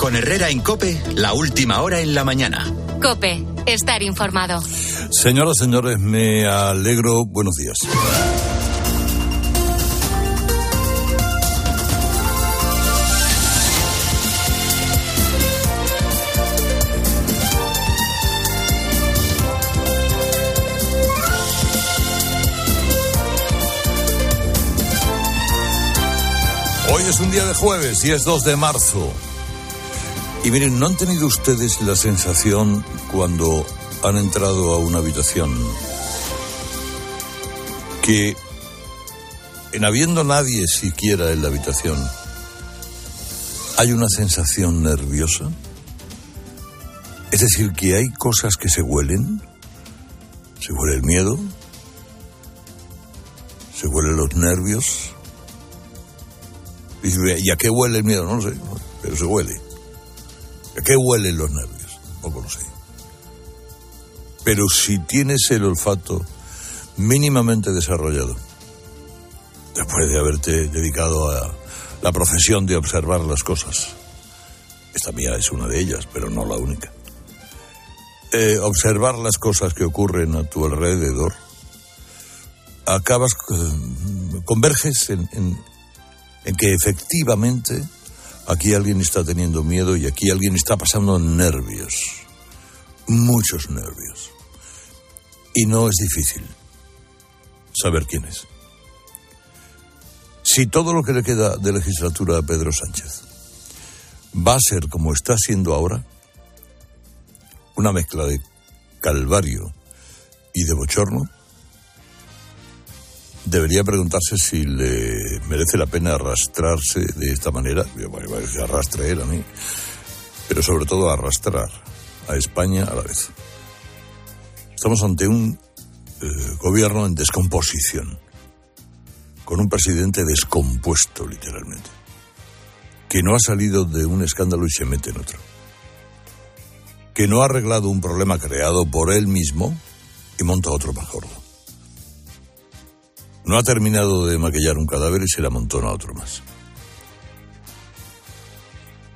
Con Herrera en Cope, la última hora en la mañana. Cope, estar informado. Señoras, señores, me alegro. Buenos días. Hoy es un día de jueves y es 2 de marzo. Y miren, ¿no han tenido ustedes la sensación cuando han entrado a una habitación que en habiendo nadie siquiera en la habitación hay una sensación nerviosa? Es decir, que hay cosas que se huelen. Se huele el miedo. Se huelen los nervios. ¿Y a qué huele el miedo? No lo sé, pero se huele. ¿A qué huelen los nervios? Poco lo sé. Pero si tienes el olfato mínimamente desarrollado, después de haberte dedicado a la profesión de observar las cosas, esta mía es una de ellas, pero no la única, eh, observar las cosas que ocurren a tu alrededor, acabas, eh, converges en, en, en que efectivamente aquí alguien está teniendo miedo y aquí alguien está pasando nervios, muchos nervios. Y no es difícil saber quién es. Si todo lo que le queda de legislatura a Pedro Sánchez va a ser como está siendo ahora, una mezcla de calvario y de bochorno, debería preguntarse si le merece la pena arrastrarse de esta manera. Se arrastre él a mí, pero sobre todo arrastrar a España a la vez. Estamos ante un eh, gobierno en descomposición, con un presidente descompuesto literalmente, que no ha salido de un escándalo y se mete en otro, que no ha arreglado un problema creado por él mismo y monta otro más. No ha terminado de maquillar un cadáver y se le amontona otro más.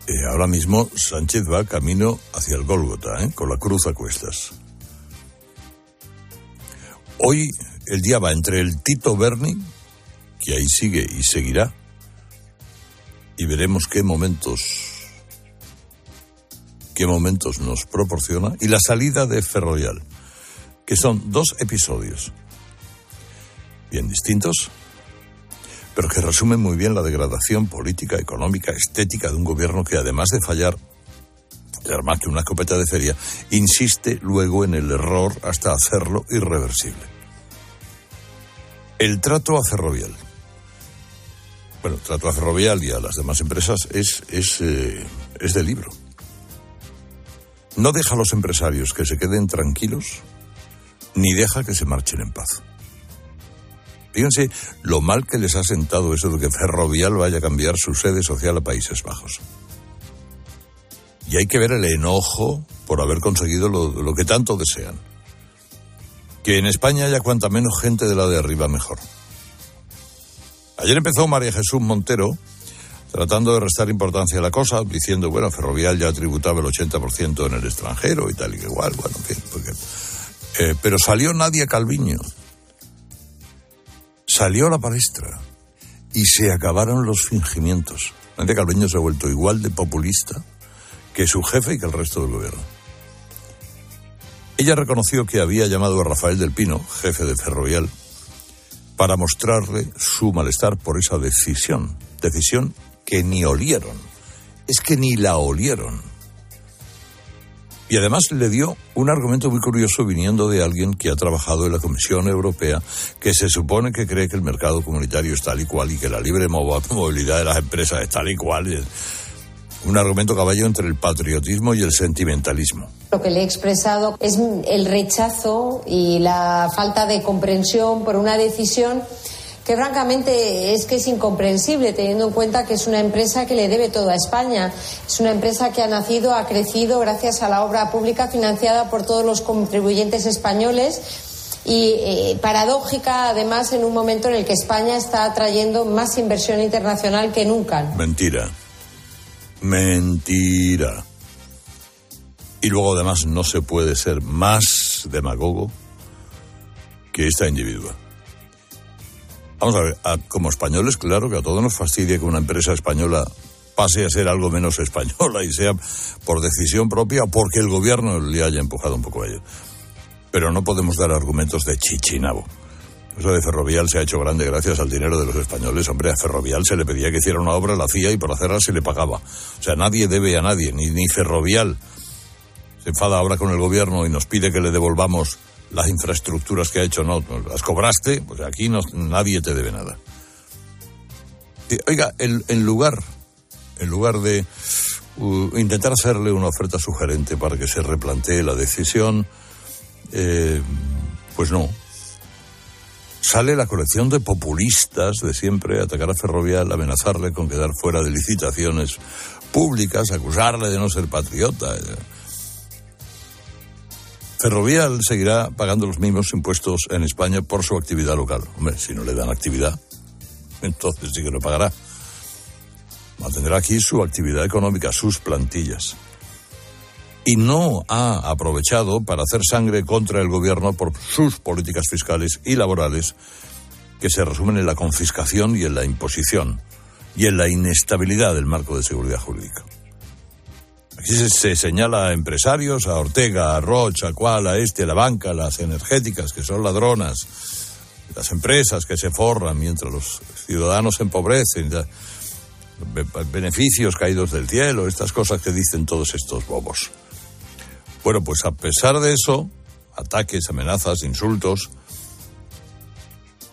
Eh, ahora mismo Sánchez va camino hacia el Gólgota, ¿eh? con la cruz a cuestas. Hoy el día va entre el Tito Berni, que ahí sigue y seguirá, y veremos qué momentos, qué momentos nos proporciona, y la salida de Ferrovial, que son dos episodios bien distintos, pero que resumen muy bien la degradación política, económica, estética de un gobierno que además de fallar, más que una escopeta de feria, insiste luego en el error hasta hacerlo irreversible. El trato a Ferrovial. Bueno, el trato a Ferrovial y a las demás empresas es, es, eh, es de libro. No deja a los empresarios que se queden tranquilos, ni deja que se marchen en paz. Fíjense lo mal que les ha sentado eso de que Ferrovial vaya a cambiar su sede social a Países Bajos. Y hay que ver el enojo por haber conseguido lo, que tanto desean. Que en España haya cuanta menos gente de la de arriba mejor. Ayer empezó María Jesús Montero tratando de restar importancia a la cosa, diciendo, bueno, Ferrovial ya tributaba el 80% en el extranjero y tal y igual, bueno, en porque, eh, pero salió Nadia Calviño salió a la palestra y se acabaron los fingimientos. Nadia Calviño se ha vuelto igual de populista que su jefe y que el resto del gobierno. Ella reconoció que había llamado a Rafael del Pino, jefe de Ferrovial, para mostrarle su malestar por esa decisión. Decisión que ni olieron. Es que ni la olieron. Y además le dio un argumento muy curioso viniendo de alguien que ha trabajado en la Comisión Europea, que se supone que cree que el mercado comunitario es tal y cual y que la libre movilidad de las empresas es tal y cual. Un argumento caballo entre el patriotismo y el sentimentalismo. Lo que le he expresado es el rechazo y la falta de comprensión por una decisión que francamente es que es incomprensible teniendo en cuenta que es una empresa que le debe todo a España. Es una empresa que ha nacido, ha crecido gracias a la obra pública financiada por todos los contribuyentes españoles y eh, paradójica además en un momento en el que España está atrayendo más inversión internacional que nunca. Mentira. Mentira. Y luego además no se puede ser más demagogo que esta individua. Vamos a ver, como españoles, claro que a todos nos fastidia que una empresa española pase a ser algo menos española y sea por decisión propia porque el gobierno le haya empujado un poco a ello. Pero no podemos dar argumentos de chichinabo. Eso de Ferrovial se ha hecho grande gracias al dinero de los españoles. Hombre, a Ferrovial se le pedía que hiciera una obra, la hacía y por hacerla se le pagaba. O sea, nadie debe a nadie, ni, ni Ferrovial se enfada ahora con el gobierno y nos pide que le devolvamos las infraestructuras que ha hecho. No, las cobraste, pues aquí no, nadie te debe nada. oiga, en lugar en lugar de uh, intentar hacerle una oferta sugerente para que se replantee la decisión, eh, pues no. Sale la colección de populistas de siempre, atacar a Ferrovial, amenazarle con quedar fuera de licitaciones públicas, acusarle de no ser patriota. Ferrovial seguirá pagando los mismos impuestos en España por su actividad local. Hombre, si no le dan actividad, entonces sí que lo pagará mantendrá aquí su actividad económica, sus plantillas. Y no ha aprovechado para hacer sangre contra el gobierno por sus políticas fiscales y laborales que se resumen en la confiscación y en la imposición y en la inestabilidad del marco de seguridad jurídica. Aquí se, señala a empresarios, a Ortega, a Roche, a Cual, a este, a la banca, a las energéticas, que son ladronas, las empresas que se forran mientras los ciudadanos se empobrecen beneficios caídos del cielo, estas cosas que dicen todos estos bobos. Bueno, pues a pesar de eso, ataques, amenazas, insultos,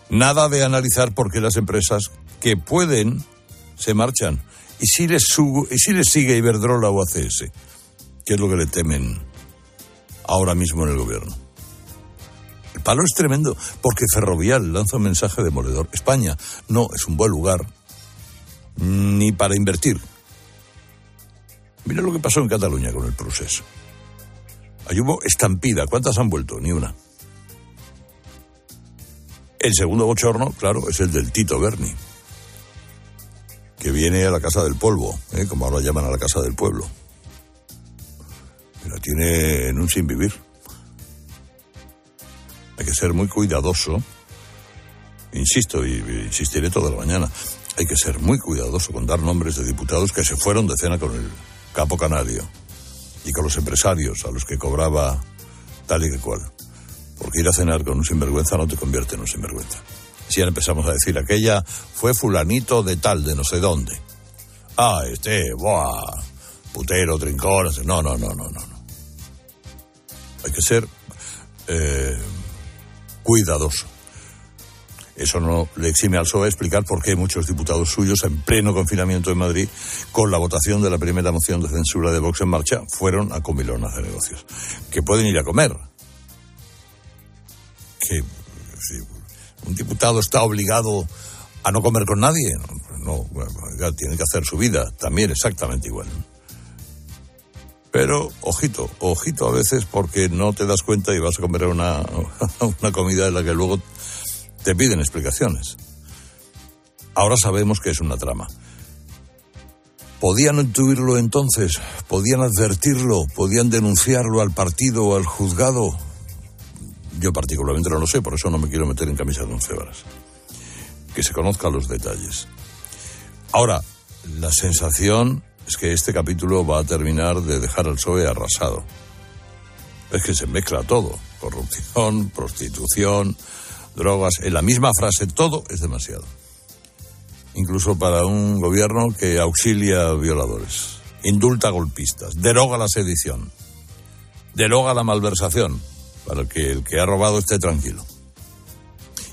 nada de analizar por qué las empresas que pueden se marchan. ¿Y si les sigue Iberdrola o ACS? ¿Qué es lo que le temen ahora mismo en el gobierno? El palo es tremendo porque Ferrovial lanza un mensaje demoledor. España no es un buen lugar ni para invertir. Mira lo que pasó en Cataluña con el proceso. Ahí hubo estampida. ¿Cuántas han vuelto? Ni una. El segundo bochorno, claro, es el del Tito Berni, que viene a la Casa del Polvo, ¿eh? como ahora llaman a la Casa del Pueblo. Y la tiene en un sin vivir. Hay que ser muy cuidadoso. Insisto, y insistiré toda la mañana hay que ser muy cuidadoso con dar nombres de diputados que se fueron de cena con el capo canario y con los empresarios a los que cobraba tal y que cual. Porque ir a cenar con un sinvergüenza no te convierte en un sinvergüenza. Si empezamos a decir aquella fue fulanito de tal, de no sé dónde. Ah, este, buah, putero, trincón. No, no, no, no, no. Hay que ser eh, cuidadoso. Eso no le exime al PSOE explicar por qué muchos diputados suyos, en pleno confinamiento en Madrid, con la votación de la primera moción de censura de Vox en marcha, fueron a comilonas de negocios. Que pueden ir a comer. Que un diputado está obligado a no comer con nadie, no, tiene que hacer su vida también exactamente igual. Pero, ojito, ojito a veces porque no te das cuenta y vas a comer una, una comida en la que luego te piden explicaciones. Ahora sabemos que es una trama. ¿Podían intuirlo entonces? ¿Podían advertirlo? ¿Podían denunciarlo al partido o al juzgado? Yo particularmente no lo sé, por eso no me quiero meter en camisa de once varas. Que se conozcan los detalles. Ahora, la sensación es que este capítulo va a terminar de dejar al PSOE arrasado. Es que se mezcla todo. Corrupción, prostitución, drogas, en la misma frase, todo es demasiado. Incluso para un gobierno que auxilia violadores, indulta golpistas, deroga la sedición, deroga la malversación, para que el que ha robado esté tranquilo.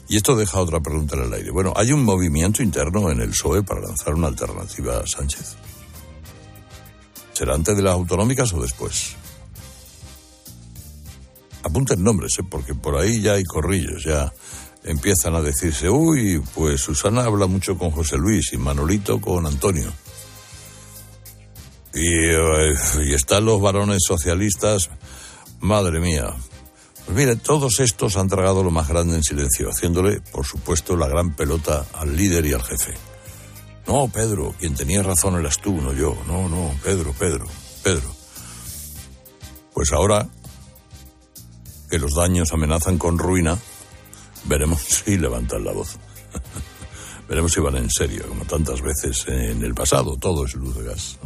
Y esto deja otra pregunta en el aire. Bueno, ¿hay un movimiento interno en el PSOE para lanzar una alternativa a Sánchez? ¿Será antes de las autonómicas o después? apunten nombres, ¿eh? porque por ahí ya hay corrillos, ya empiezan a decirse, uy, pues Susana habla mucho con José Luis y Manolito con Antonio. Y, eh, y están los varones socialistas, madre mía. Pues mire, todos estos han tragado lo más grande en silencio, haciéndole, por supuesto, la gran pelota al líder y al jefe. No, Pedro, quien tenía razón eras tú, no yo. No, no, Pedro, Pedro, Pedro. Pues ahora que los daños amenazan con ruina, veremos si levantan la voz. veremos si van en serio, como tantas veces en el pasado. Todo es luz de gas.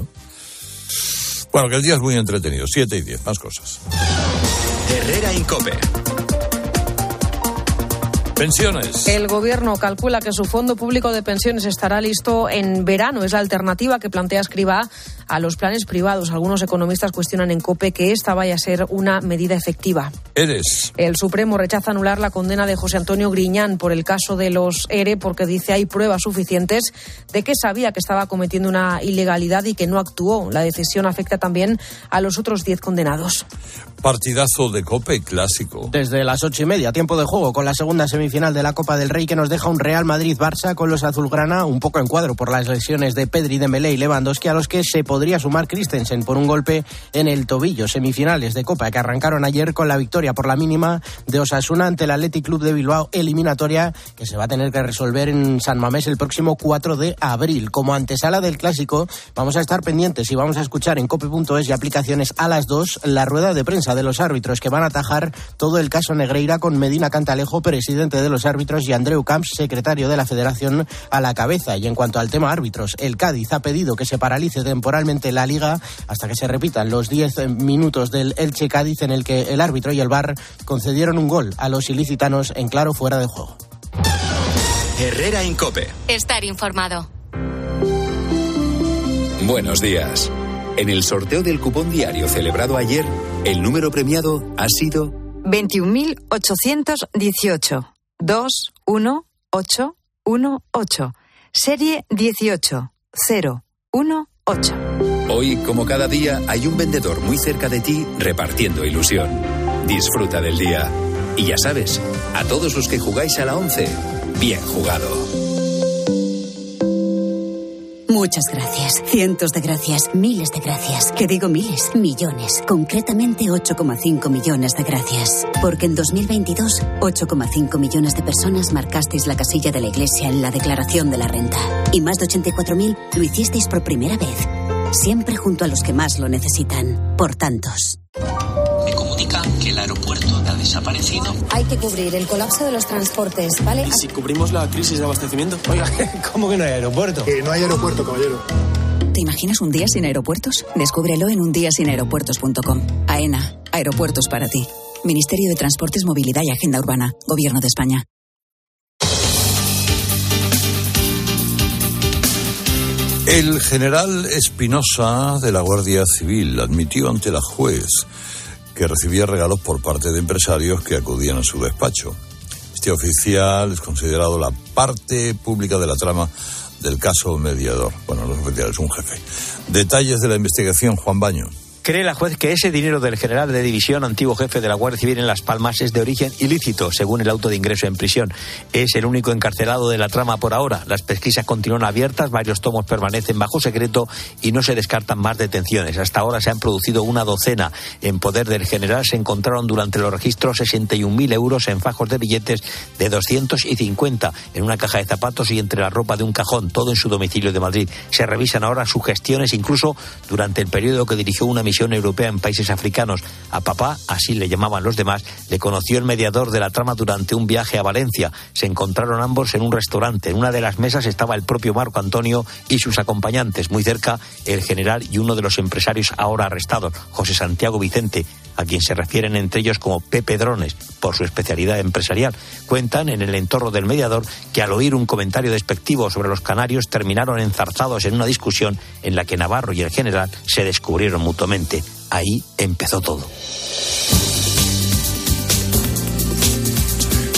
Bueno, que el día es muy entretenido. Siete y diez, más cosas. Herrera Incope. Pensiones. El gobierno calcula que su fondo público de pensiones estará listo en verano. Es la alternativa que plantea Escriba a los planes privados. Algunos economistas cuestionan en COPE que esta vaya a ser una medida efectiva. Eres. El Supremo rechaza anular la condena de José Antonio Griñán por el caso de los ERE porque dice hay pruebas suficientes de que sabía que estaba cometiendo una ilegalidad y que no actuó. La decisión afecta también a los otros diez condenados. Partidazo de Cope clásico. Desde las ocho y media, tiempo de juego con la segunda semifinal de la Copa del Rey que nos deja un Real Madrid-Barça con los azulgrana un poco en cuadro por las lesiones de Pedri, Dembélé y Lewandowski a los que se podría sumar Christensen por un golpe en el tobillo. Semifinales de Copa que arrancaron ayer con la victoria por la mínima de Osasuna ante el Athletic Club de Bilbao, eliminatoria que se va a tener que resolver en San Mamés el próximo 4 de abril. Como antesala del clásico, vamos a estar pendientes y vamos a escuchar en cope.es y aplicaciones a las 2 la rueda de prensa de los árbitros que van a atajar todo el caso Negreira con Medina Cantalejo, presidente de los árbitros, y Andreu Camps, secretario de la Federación, a la cabeza. Y en cuanto al tema árbitros, el Cádiz ha pedido que se paralice temporalmente la liga hasta que se repitan los 10 minutos del Elche Cádiz en el que el árbitro y el VAR concedieron un gol a los ilicitanos en claro fuera de juego. Herrera Incope. Estar informado. Buenos días. En el sorteo del cupón diario celebrado ayer, el número premiado ha sido 21.818. 21818. Serie 18018. Hoy, como cada día, hay un vendedor muy cerca de ti repartiendo ilusión. Disfruta del día. Y ya sabes, a todos los que jugáis a la 11, bien jugado. Muchas gracias. Cientos de gracias. Miles de gracias. Que digo miles. Millones. Concretamente 8,5 millones de gracias. Porque en 2022, 8,5 millones de personas marcasteis la casilla de la Iglesia en la declaración de la renta. Y más de 84.000 lo hicisteis por primera vez. Siempre junto a los que más lo necesitan. Por tantos. Me comunican que el aeropuerto ha desaparecido. Hay que cubrir el colapso de los transportes, ¿vale? ¿Y si cubrimos la crisis de abastecimiento? Oiga, ¿cómo que no hay aeropuerto? Que no hay aeropuerto, caballero. ¿Te imaginas un día sin aeropuertos? Descúbrelo en undiasinaeropuertos.com. AENA, aeropuertos para ti. Ministerio de Transportes, Movilidad y Agenda Urbana. Gobierno de España. El general Espinosa de la Guardia Civil admitió ante la juez que recibía regalos por parte de empresarios que acudían a su despacho. Este oficial es considerado la parte pública de la trama del caso mediador. Bueno, no es oficial, es un jefe. Detalles de la investigación, Juan Baño. Cree la juez que ese dinero del general de división, antiguo jefe de la Guardia Civil en Las Palmas, es de origen ilícito, según el auto de ingreso en prisión. Es el único encarcelado de la trama por ahora. Las pesquisas continúan abiertas, varios tomos permanecen bajo secreto y no se descartan más detenciones. Hasta ahora se han producido una docena. En poder del general se encontraron durante los registros 61.000 euros en fajos de billetes de 250 en una caja de zapatos y entre la ropa de un cajón, todo en su domicilio de Madrid. Se revisan ahora sus gestiones, incluso durante el periodo que dirigió una misión europea en países africanos. A papá, así le llamaban los demás, le conoció el mediador de la trama durante un viaje a Valencia. Se encontraron ambos en un restaurante. En una de las mesas estaba el propio Marco Antonio y sus acompañantes. Muy cerca, el general y uno de los empresarios ahora arrestados, José Santiago Vicente, a quien se refieren entre ellos como Pepe Drones, por su especialidad empresarial. Cuentan en el entorno del mediador que al oír un comentario despectivo sobre los canarios terminaron enzarzados en una discusión en la que Navarro y el general se descubrieron mutuamente. Ahí empezó todo.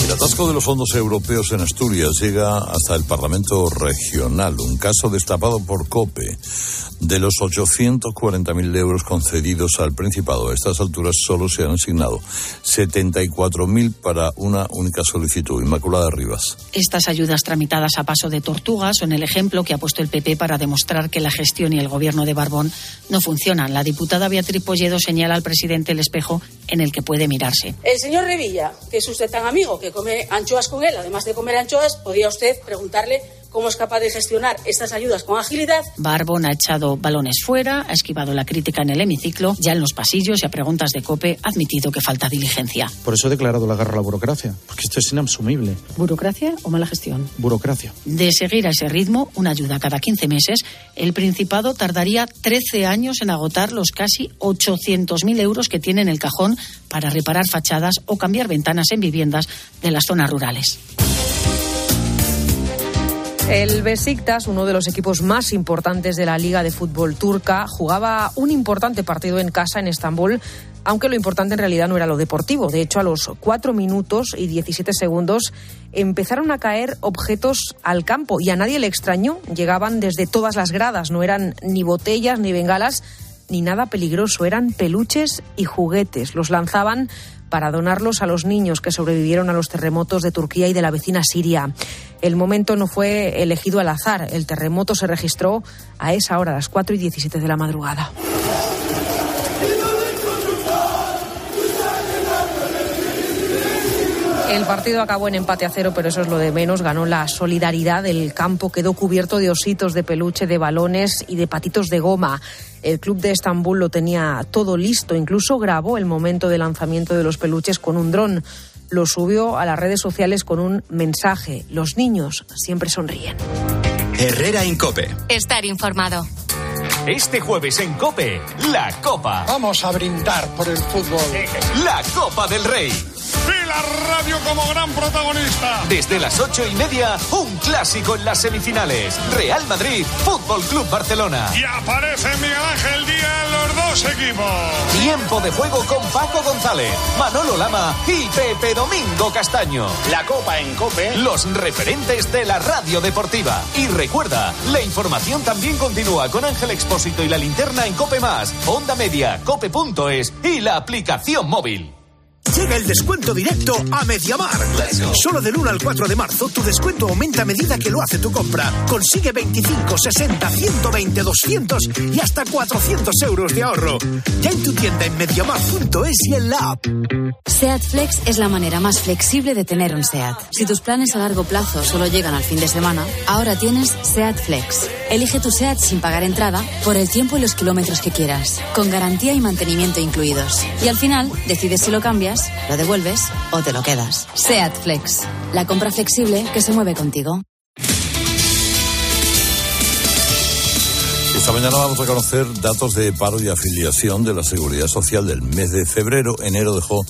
El atasco de los fondos europeos en Asturias llega hasta el Parlamento Regional, un caso destapado por COPE. De los 840.000 euros concedidos al Principado, a estas alturas solo se han asignado 74.000 para una única solicitud. Inmaculada Rivas. Estas ayudas tramitadas a paso de tortugas son el ejemplo que ha puesto el PP para demostrar que la gestión y el gobierno de Barbón no funcionan. La diputada Beatriz Polledo señala al presidente el espejo en el que puede mirarse. El señor Revilla, que es usted tan amigo, que come anchoas con él, además de comer anchoas, podría usted preguntarle cómo es capaz de gestionar estas ayudas con agilidad. Barbón ha echado balones fuera, ha esquivado la crítica en el hemiciclo, ya en los pasillos y a preguntas de COPE ha admitido que falta diligencia. Por eso he declarado la guerra a la burocracia, porque esto es inasumible. ¿Burocracia o mala gestión? Burocracia. De seguir a ese ritmo, una ayuda cada 15 meses, el Principado tardaría 13 años en agotar los casi 800.000 euros que tiene en el cajón para reparar fachadas o cambiar ventanas en viviendas de las zonas rurales. El Besiktas, uno de los equipos más importantes de la Liga de Fútbol turca, jugaba un importante partido en casa en Estambul, aunque lo importante en realidad no era lo deportivo. De hecho, a los 4 minutos y 17 segundos empezaron a caer objetos al campo y a nadie le extrañó. Llegaban desde todas las gradas, no eran ni botellas ni bengalas ni nada peligroso, eran peluches y juguetes. Los lanzaban para donarlos a los niños que sobrevivieron a los terremotos de Turquía y de la vecina Siria. El momento no fue elegido al azar. El terremoto se registró a esa hora, a las 4 y 17 de la madrugada. El partido acabó en empate a cero, pero eso es lo de menos. Ganó la solidaridad. El campo quedó cubierto de ositos de peluche, de balones y de patitos de goma. El club de Estambul lo tenía todo listo. Incluso grabó el momento de lanzamiento de los peluches con un dron. Lo subió a las redes sociales con un mensaje. Los niños siempre sonríen. Herrera Incope. Estar informado. Este jueves en Cope, la Copa. Vamos a brindar por el fútbol. La Copa del Rey. La radio como gran protagonista. Desde las ocho y media, un clásico en las semifinales. Real Madrid, Fútbol Club Barcelona. Y aparece Miguel Ángel Díaz en los dos equipos. Tiempo de juego con Paco González, Manolo Lama y Pepe Domingo Castaño. La Copa en Cope. Los referentes de la radio deportiva. Y recuerda, la información también continúa con Ángel Expósito y la linterna en Cope Más, Onda Media, Cope.es y la aplicación móvil. Llega el descuento directo a Mediamar. Solo del 1 al 4 de marzo tu descuento aumenta a medida que lo hace tu compra. Consigue 25, 60, 120, 200 y hasta 400 euros de ahorro. Ya en tu tienda en mediamar.es y en la app. SEAT Flex es la manera más flexible de tener un SEAT. Si tus planes a largo plazo solo llegan al fin de semana, ahora tienes SEAT Flex. Elige tu SEAT sin pagar entrada por el tiempo y los kilómetros que quieras, con garantía y mantenimiento incluidos. Y al final, decides si lo cambias lo devuelves o te lo quedas. SEAT Flex, la compra flexible que se mueve contigo. Esta mañana vamos a conocer datos de paro y afiliación de la Seguridad Social del mes de febrero. Enero dejó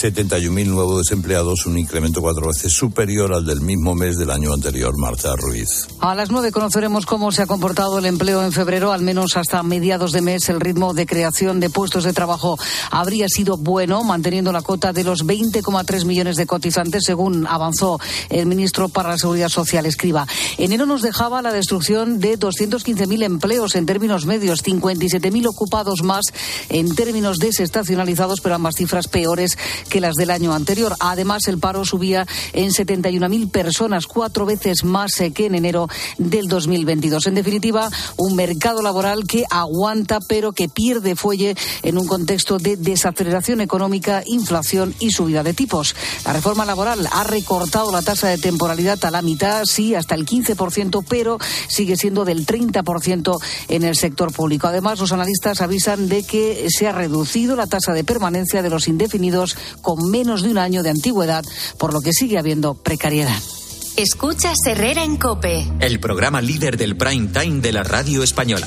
71.000 nuevos desempleados, un incremento cuatro veces superior al del mismo mes del año anterior. Marta Ruiz. A las nueve conoceremos cómo se ha comportado el empleo en febrero, al menos hasta mediados de mes. El ritmo de creación de puestos de trabajo habría sido bueno, manteniendo la cota de los 20,3 millones de cotizantes, según avanzó el ministro para la Seguridad Social, Escriba. Enero nos dejaba la destrucción de 215.000 empleos en términos medios, 57.000 ocupados más en términos desestacionalizados, pero ambas cifras peores que las del año anterior. Además, el paro subía en 71.000 personas, cuatro veces más eh, que en enero del 2022. En definitiva, un mercado laboral que aguanta, pero que pierde fuelle en un contexto de desaceleración económica, inflación y subida de tipos. La reforma laboral ha recortado la tasa de temporalidad a la mitad, sí, hasta el 15%, pero sigue siendo del 30% en el sector público. Además, los analistas avisan de que se ha reducido la tasa de permanencia de los indefinidos con menos de un año de antigüedad, por lo que sigue habiendo precariedad. Escucha Herrera en Cope, el programa líder del prime time de la radio española.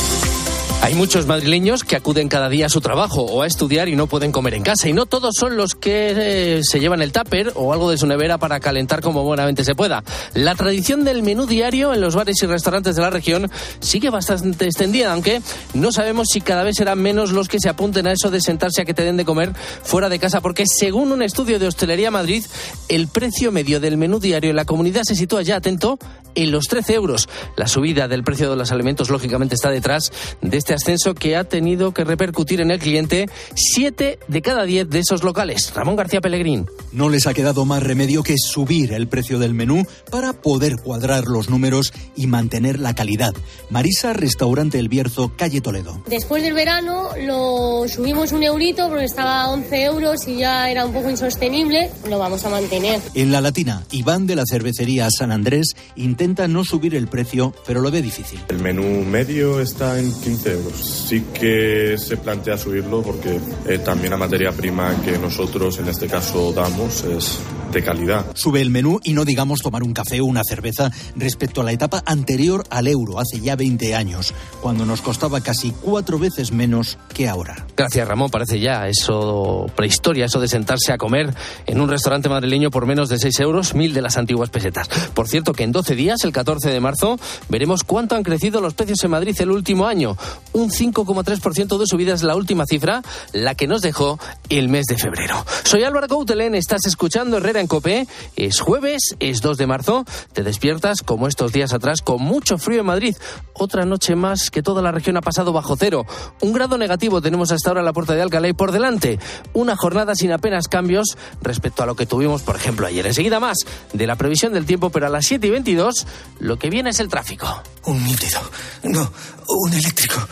Hay muchos madrileños que acuden cada día a su trabajo o a estudiar y no pueden comer en casa. Y no todos son los que eh, se llevan el tupper o algo de su nevera para calentar como buenamente se pueda. La tradición del menú diario en los bares y restaurantes de la región sigue bastante extendida, aunque no sabemos si cada vez serán menos los que se apunten a eso de sentarse a que te den de comer fuera de casa, porque según un estudio de Hostelería Madrid, el precio medio del menú diario en la comunidad se sitúa ya atento en los 13 euros. La subida del precio de los alimentos, lógicamente, está detrás de este ascenso que ha tenido que repercutir en el cliente siete de cada diez de esos locales. Ramón García Pellegrín. No les ha quedado más remedio que subir el precio del menú para poder cuadrar los números y mantener la calidad. Marisa, restaurante El Bierzo, calle Toledo. Después del verano lo subimos un eurito porque estaba a 11 euros y ya era un poco insostenible. Lo vamos a mantener. En la Latina, Iván de la cervecería San Andrés intenta no subir el precio, pero lo ve difícil. El menú medio está en 15 euros. Sí que se plantea subirlo porque eh, también la materia prima que nosotros en este caso damos es de calidad. Sube el menú y no digamos tomar un café o una cerveza respecto a la etapa anterior al euro, hace ya 20 años, cuando nos costaba casi cuatro veces menos que ahora. Gracias, Ramón. Parece ya eso prehistoria, eso de sentarse a comer en un restaurante madrileño por menos de 6 euros, mil de las antiguas pesetas. Por cierto, que en 12 días, el 14 de marzo, veremos cuánto han crecido los precios en Madrid el último año. Un 5,3% de subida es la última cifra, la que nos dejó el mes de febrero. Soy Álvaro Coutelén, estás escuchando Herrera en Copé. Es jueves, es 2 de marzo. Te despiertas, como estos días atrás, con mucho frío en Madrid. Otra noche más que toda la región ha pasado bajo cero. Un grado negativo tenemos hasta ahora en la puerta de Alcalá y por delante. Una jornada sin apenas cambios respecto a lo que tuvimos, por ejemplo, ayer. Enseguida más de la previsión del tiempo, pero a las 7 y 22 lo que viene es el tráfico. Un nítido. No, un eléctrico.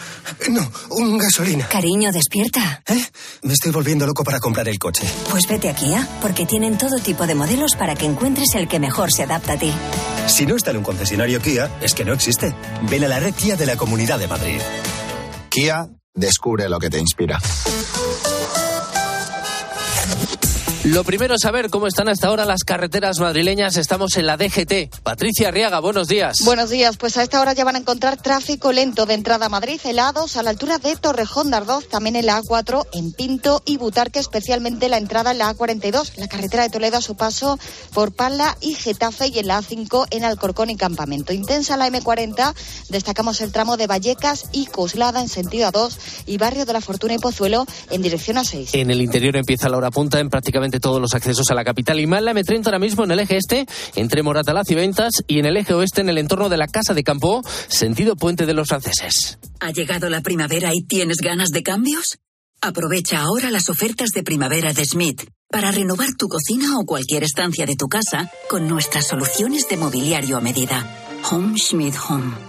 No, un gasolina. Cariño, despierta. ¿Eh? Me estoy volviendo loco para comprar el coche. Pues vete a Kia, porque tienen todo tipo de modelos para que encuentres el que mejor se adapta a ti. Si no está en un concesionario Kia, es que no existe. Ven a la red Kia de la Comunidad de Madrid. Kia, descubre lo que te inspira. Lo primero es saber cómo están hasta ahora las carreteras madrileñas. Estamos en la DGT. Patricia Arriaga, buenos días. Buenos días. Pues a esta hora ya van a encontrar tráfico lento de entrada a Madrid, helados a la altura de Torrejón de Ardoz, también en la A4, en Pinto y Butarque, especialmente la entrada en la A42, la carretera de Toledo a su paso por Pala y Getafe y en la A5 en Alcorcón y Campamento. Intensa la M40, destacamos el tramo de Vallecas y Coslada en sentido A2 y Barrio de la Fortuna y Pozuelo en dirección a 6. En el interior empieza la hora punta en prácticamente todos los accesos a la capital y mal la M30 ahora mismo en el eje este, entre Moratalaz y Ventas, y en el eje oeste en el entorno de la Casa de Campo, sentido Puente de los Franceses. ¿Ha llegado la primavera y tienes ganas de cambios? Aprovecha ahora las ofertas de primavera de Smith para renovar tu cocina o cualquier estancia de tu casa con nuestras soluciones de mobiliario a medida. Home Schmidt Home.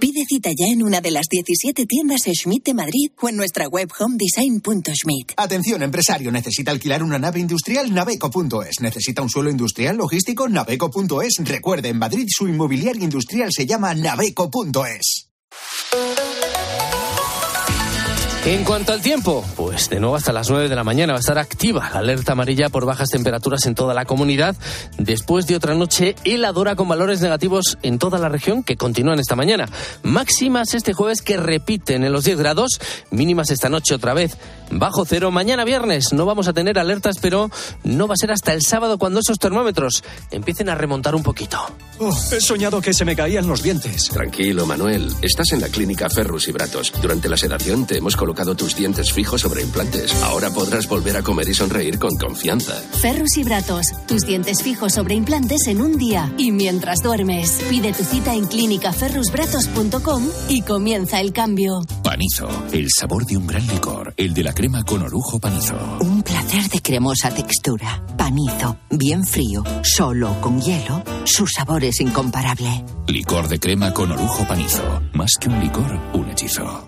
Pide cita ya en una de las 17 tiendas Schmidt de Madrid o en nuestra web homedesign.schmidt. Atención, empresario, necesita alquilar una nave industrial naveco.es. Necesita un suelo industrial logístico naveco.es. Recuerde, en Madrid su inmobiliario industrial se llama naveco.es. En cuanto al tiempo, pues de nuevo hasta las 9 de la mañana va a estar activa la alerta amarilla por bajas temperaturas en toda la comunidad, después de otra noche heladora con valores negativos en toda la región que continúan esta mañana. Máximas este jueves que repiten en los 10 grados, mínimas esta noche otra vez bajo cero. Mañana viernes no vamos a tener alertas, pero no va a ser hasta el sábado cuando esos termómetros empiecen a remontar un poquito. Oh, he soñado que se me caían los dientes. Tranquilo, Manuel. Estás en la clínica Ferrus y Bratos. Durante la sedación te hemos colocado colocado tus dientes fijos sobre implantes. Ahora podrás volver a comer y sonreír con confianza. Ferrus y Bratos, tus dientes fijos sobre implantes en un día y mientras duermes. Pide tu cita en clínicaferrusbratos.com y comienza el cambio. Panizo, el sabor de un gran licor, el de la crema con orujo panizo. Un placer de cremosa textura. Panizo, bien frío, solo con hielo, su sabor es incomparable. Licor de crema con orujo panizo. Más que un licor, un hechizo.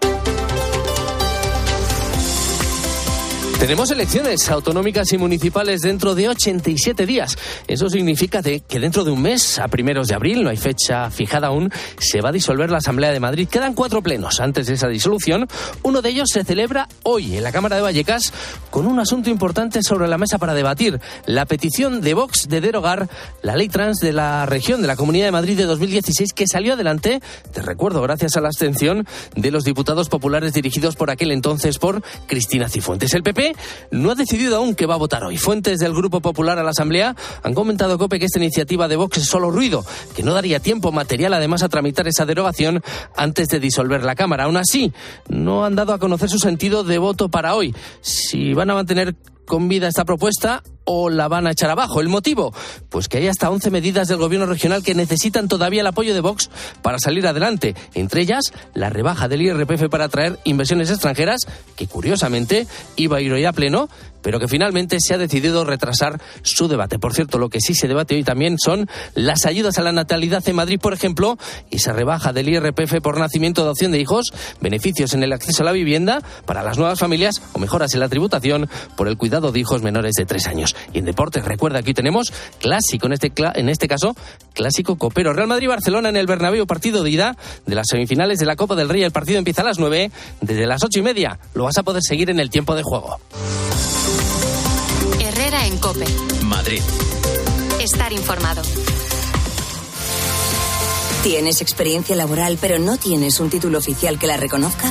Tenemos elecciones autonómicas y municipales dentro de 87 días. Eso significa que dentro de un mes, a primeros de abril, no hay fecha fijada aún, se va a disolver la Asamblea de Madrid. Quedan cuatro plenos antes de esa disolución. Uno de ellos se celebra hoy en la Cámara de Vallecas con un asunto importante sobre la mesa para debatir. La petición de Vox de derogar la ley trans de la región de la Comunidad de Madrid de 2016 que salió adelante, te recuerdo, gracias a la abstención de los diputados populares dirigidos por aquel entonces por Cristina Cifuentes. El PP no ha decidido aún qué va a votar hoy. Fuentes del Grupo Popular a la Asamblea han comentado COPE que esta iniciativa de Vox es solo ruido, que no daría tiempo material además a tramitar esa derogación antes de disolver la Cámara. Aún así, no han dado a conocer su sentido de voto para hoy. Si van a mantener con vida esta propuesta o la van a echar abajo. ¿El motivo? Pues que hay hasta 11 medidas del gobierno regional que necesitan todavía el apoyo de Vox para salir adelante. Entre ellas, la rebaja del IRPF para atraer inversiones extranjeras, que curiosamente iba a ir hoy a pleno, pero que finalmente se ha decidido retrasar su debate. Por cierto, lo que sí se debate hoy también son las ayudas a la natalidad en Madrid, por ejemplo, y esa rebaja del IRPF por nacimiento o adopción de hijos, beneficios en el acceso a la vivienda para las nuevas familias o mejoras en la tributación por el cuidado de hijos menores de tres años. Y en deportes, recuerda, aquí tenemos clásico, en este, en este caso, clásico copero. Real Madrid-Barcelona en el Bernabéu, partido de ida de las semifinales de la Copa del Rey. El partido empieza a las nueve, desde las ocho y media. Lo vas a poder seguir en el tiempo de juego. Herrera en Cope. Madrid. Estar informado. ¿Tienes experiencia laboral pero no tienes un título oficial que la reconozca?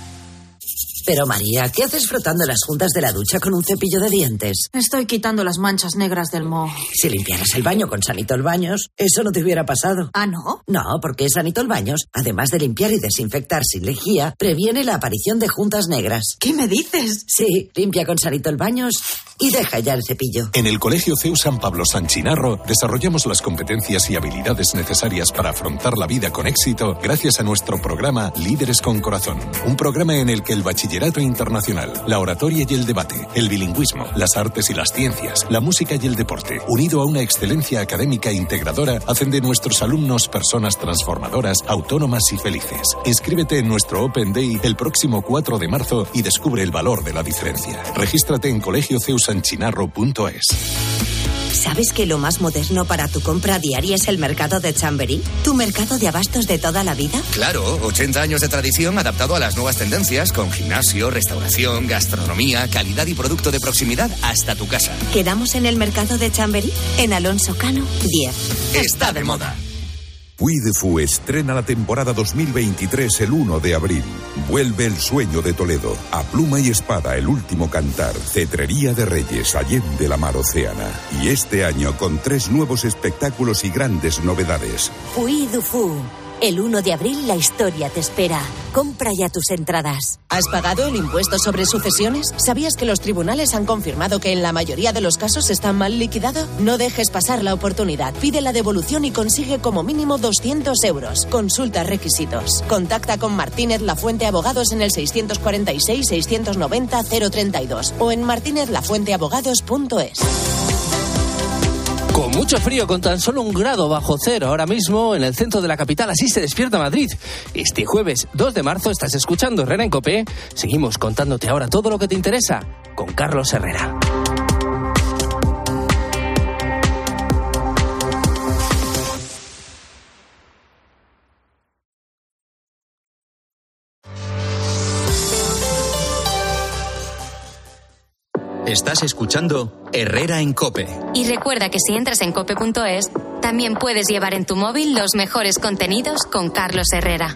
Pero María, ¿qué haces frotando las juntas de la ducha con un cepillo de dientes? Estoy quitando las manchas negras del moho. Si limpiaras el baño con Sanitol Baños, eso no te hubiera pasado. ¿Ah, no? No, porque Sanitol Baños, además de limpiar y desinfectar sin lejía, previene la aparición de juntas negras. ¿Qué me dices? Sí, limpia con Sanitol Baños y deja ya el cepillo. En el Colegio CEU San Pablo San Chinarro desarrollamos las competencias y habilidades necesarias para afrontar la vida con éxito gracias a nuestro programa Líderes con Corazón. Un programa en el que el bachillerato internacional, la oratoria y el debate, el bilingüismo, las artes y las ciencias, la música y el deporte, unido a una excelencia académica integradora, hacen de nuestros alumnos personas transformadoras, autónomas y felices. Inscríbete en nuestro Open Day el próximo 4 de marzo y descubre el valor de la diferencia. Regístrate en colegioceusanchinarro.es. ¿Sabes que lo más moderno para tu compra diaria es el mercado de Chamberí? ¿Tu mercado de abastos de toda la vida? Claro, 80 años de tradición adaptado a las nuevas tendencias, con gimnasio, restauración, gastronomía, calidad y producto de proximidad hasta tu casa. ¿Quedamos en el mercado de Chamberí? En Alonso Cano, 10. Está de moda. Puy estrena la temporada 2023 el 1 de abril. Vuelve el sueño de Toledo. A pluma y espada, el último cantar. Cetrería de Reyes, Allende la Mar Océana. Y este año con tres nuevos espectáculos y grandes novedades. Puy. El 1 de abril la historia te espera. Compra ya tus entradas. ¿Has pagado el impuesto sobre sucesiones? ¿Sabías que los tribunales han confirmado que en la mayoría de los casos está mal liquidado? No dejes pasar la oportunidad. Pide la devolución y consigue como mínimo 200 euros. Consulta requisitos. Contacta con Martínez La Fuente Abogados en el 646-690-032 o en martinezlafuenteabogados.es. Con mucho frío, con tan solo un grado bajo cero ahora mismo en el centro de la capital, así se despierta Madrid. Este jueves 2 de marzo estás escuchando Herrera en Copé. Seguimos contándote ahora todo lo que te interesa con Carlos Herrera. Estás escuchando Herrera en Cope. Y recuerda que si entras en cope.es, también puedes llevar en tu móvil los mejores contenidos con Carlos Herrera.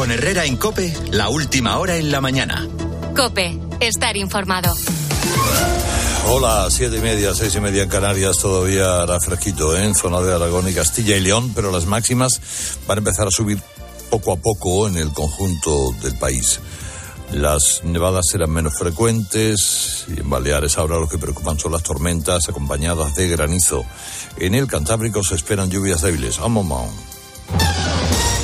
Con Herrera en Cope, la última hora en la mañana. Cope, estar informado. Hola, siete y media, seis y media en Canarias, todavía hará fresquito ¿eh? en zona de Aragón y Castilla y León, pero las máximas van a empezar a subir poco a poco en el conjunto del país. Las nevadas serán menos frecuentes y en Baleares ahora lo que preocupan son las tormentas acompañadas de granizo. En el Cantábrico se esperan lluvias débiles. Vamos.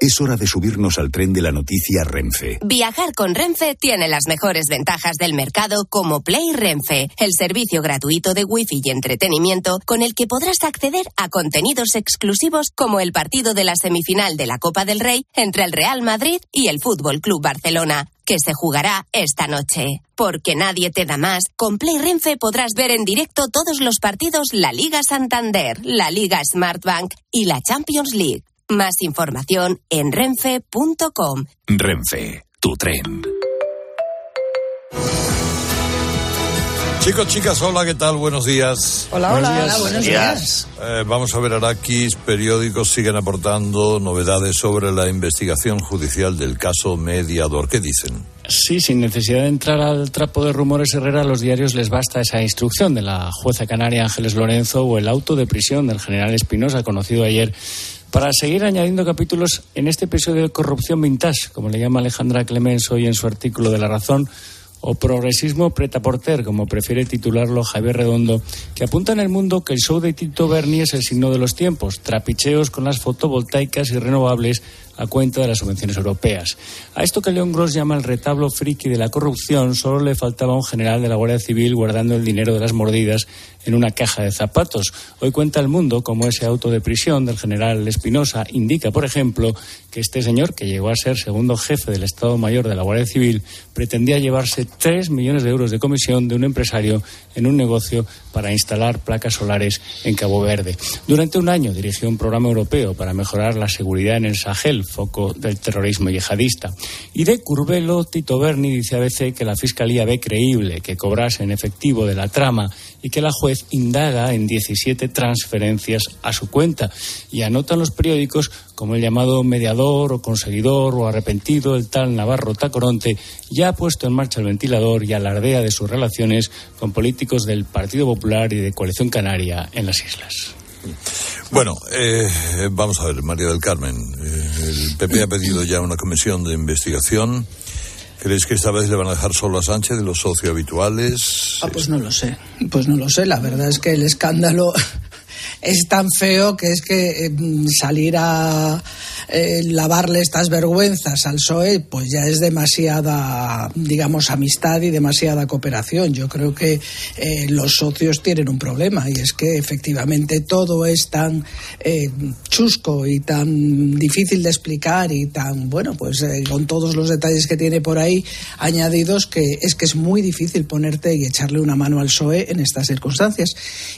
Es hora de subirnos al tren de la noticia Renfe. Viajar con Renfe tiene las mejores ventajas del mercado como Play Renfe, el servicio gratuito de wifi y entretenimiento con el que podrás acceder a contenidos exclusivos como el partido de la semifinal de la Copa del Rey entre el Real Madrid y el Fútbol Club Barcelona que se jugará esta noche. Porque nadie te da más, con Play Renfe podrás ver en directo todos los partidos La Liga Santander, la Liga Smartbank y la Champions League. Más información en renfe.com. Renfe, tu tren. Chicos, chicas, hola, ¿qué tal? Buenos días. Hola, hola, buenos días. buenos días. Eh, vamos a ver, Araquis, periódicos siguen aportando novedades sobre la investigación judicial del caso Mediador. ¿Qué dicen? Sí, sin necesidad de entrar al trapo de rumores Herrera, a los diarios les basta esa instrucción de la jueza canaria Ángeles Lorenzo o el auto de prisión del general Espinosa, conocido ayer para seguir añadiendo capítulos en este episodio de corrupción vintage, como le llama Alejandra Clemens hoy en su artículo de La Razón, o progresismo pretaporter, como prefiere titularlo Javier Redondo, que apunta en el mundo que el show de Tito Berni es el signo de los tiempos, trapicheos con las fotovoltaicas y renovables a cuenta de las subvenciones europeas. A esto que León Gross llama el retablo friki de la corrupción, solo le faltaba un general de la Guardia Civil guardando el dinero de las mordidas en una caja de zapatos. Hoy cuenta el mundo como ese auto de prisión del general Espinosa indica, por ejemplo, que este señor, que llegó a ser segundo jefe del Estado Mayor de la Guardia Civil, pretendía llevarse tres millones de euros de comisión de un empresario en un negocio para instalar placas solares en Cabo Verde. Durante un año dirigió un programa europeo para mejorar la seguridad en el Sahel, foco del terrorismo yihadista. Y de Curvelo, Tito Berni dice a veces que la Fiscalía ve creíble que cobrase en efectivo de la trama y que la juez indaga en 17 transferencias a su cuenta. Y anotan los periódicos como el llamado mediador o conseguidor o arrepentido, el tal Navarro Tacoronte, ya ha puesto en marcha el ventilador y alardea de sus relaciones con políticos del Partido Popular y de Coalición Canaria en las islas. Bueno, eh, vamos a ver, María del Carmen. Eh, el PP ha pedido ya una comisión de investigación. ¿Crees que esta vez le van a dejar solo a Sánchez de los socios habituales? Ah, pues no lo sé. Pues no lo sé. La verdad es que el escándalo es tan feo que es que eh, salir a eh, lavarle estas vergüenzas al PSOE, pues ya es demasiada, digamos, amistad y demasiada cooperación. Yo creo que eh, los socios tienen un problema y es que efectivamente todo es tan chusco y tan difícil de explicar y tan, bueno, pues con todos los detalles que tiene por ahí añadidos que es que es muy difícil ponerte y echarle una mano al PSOE en estas circunstancias.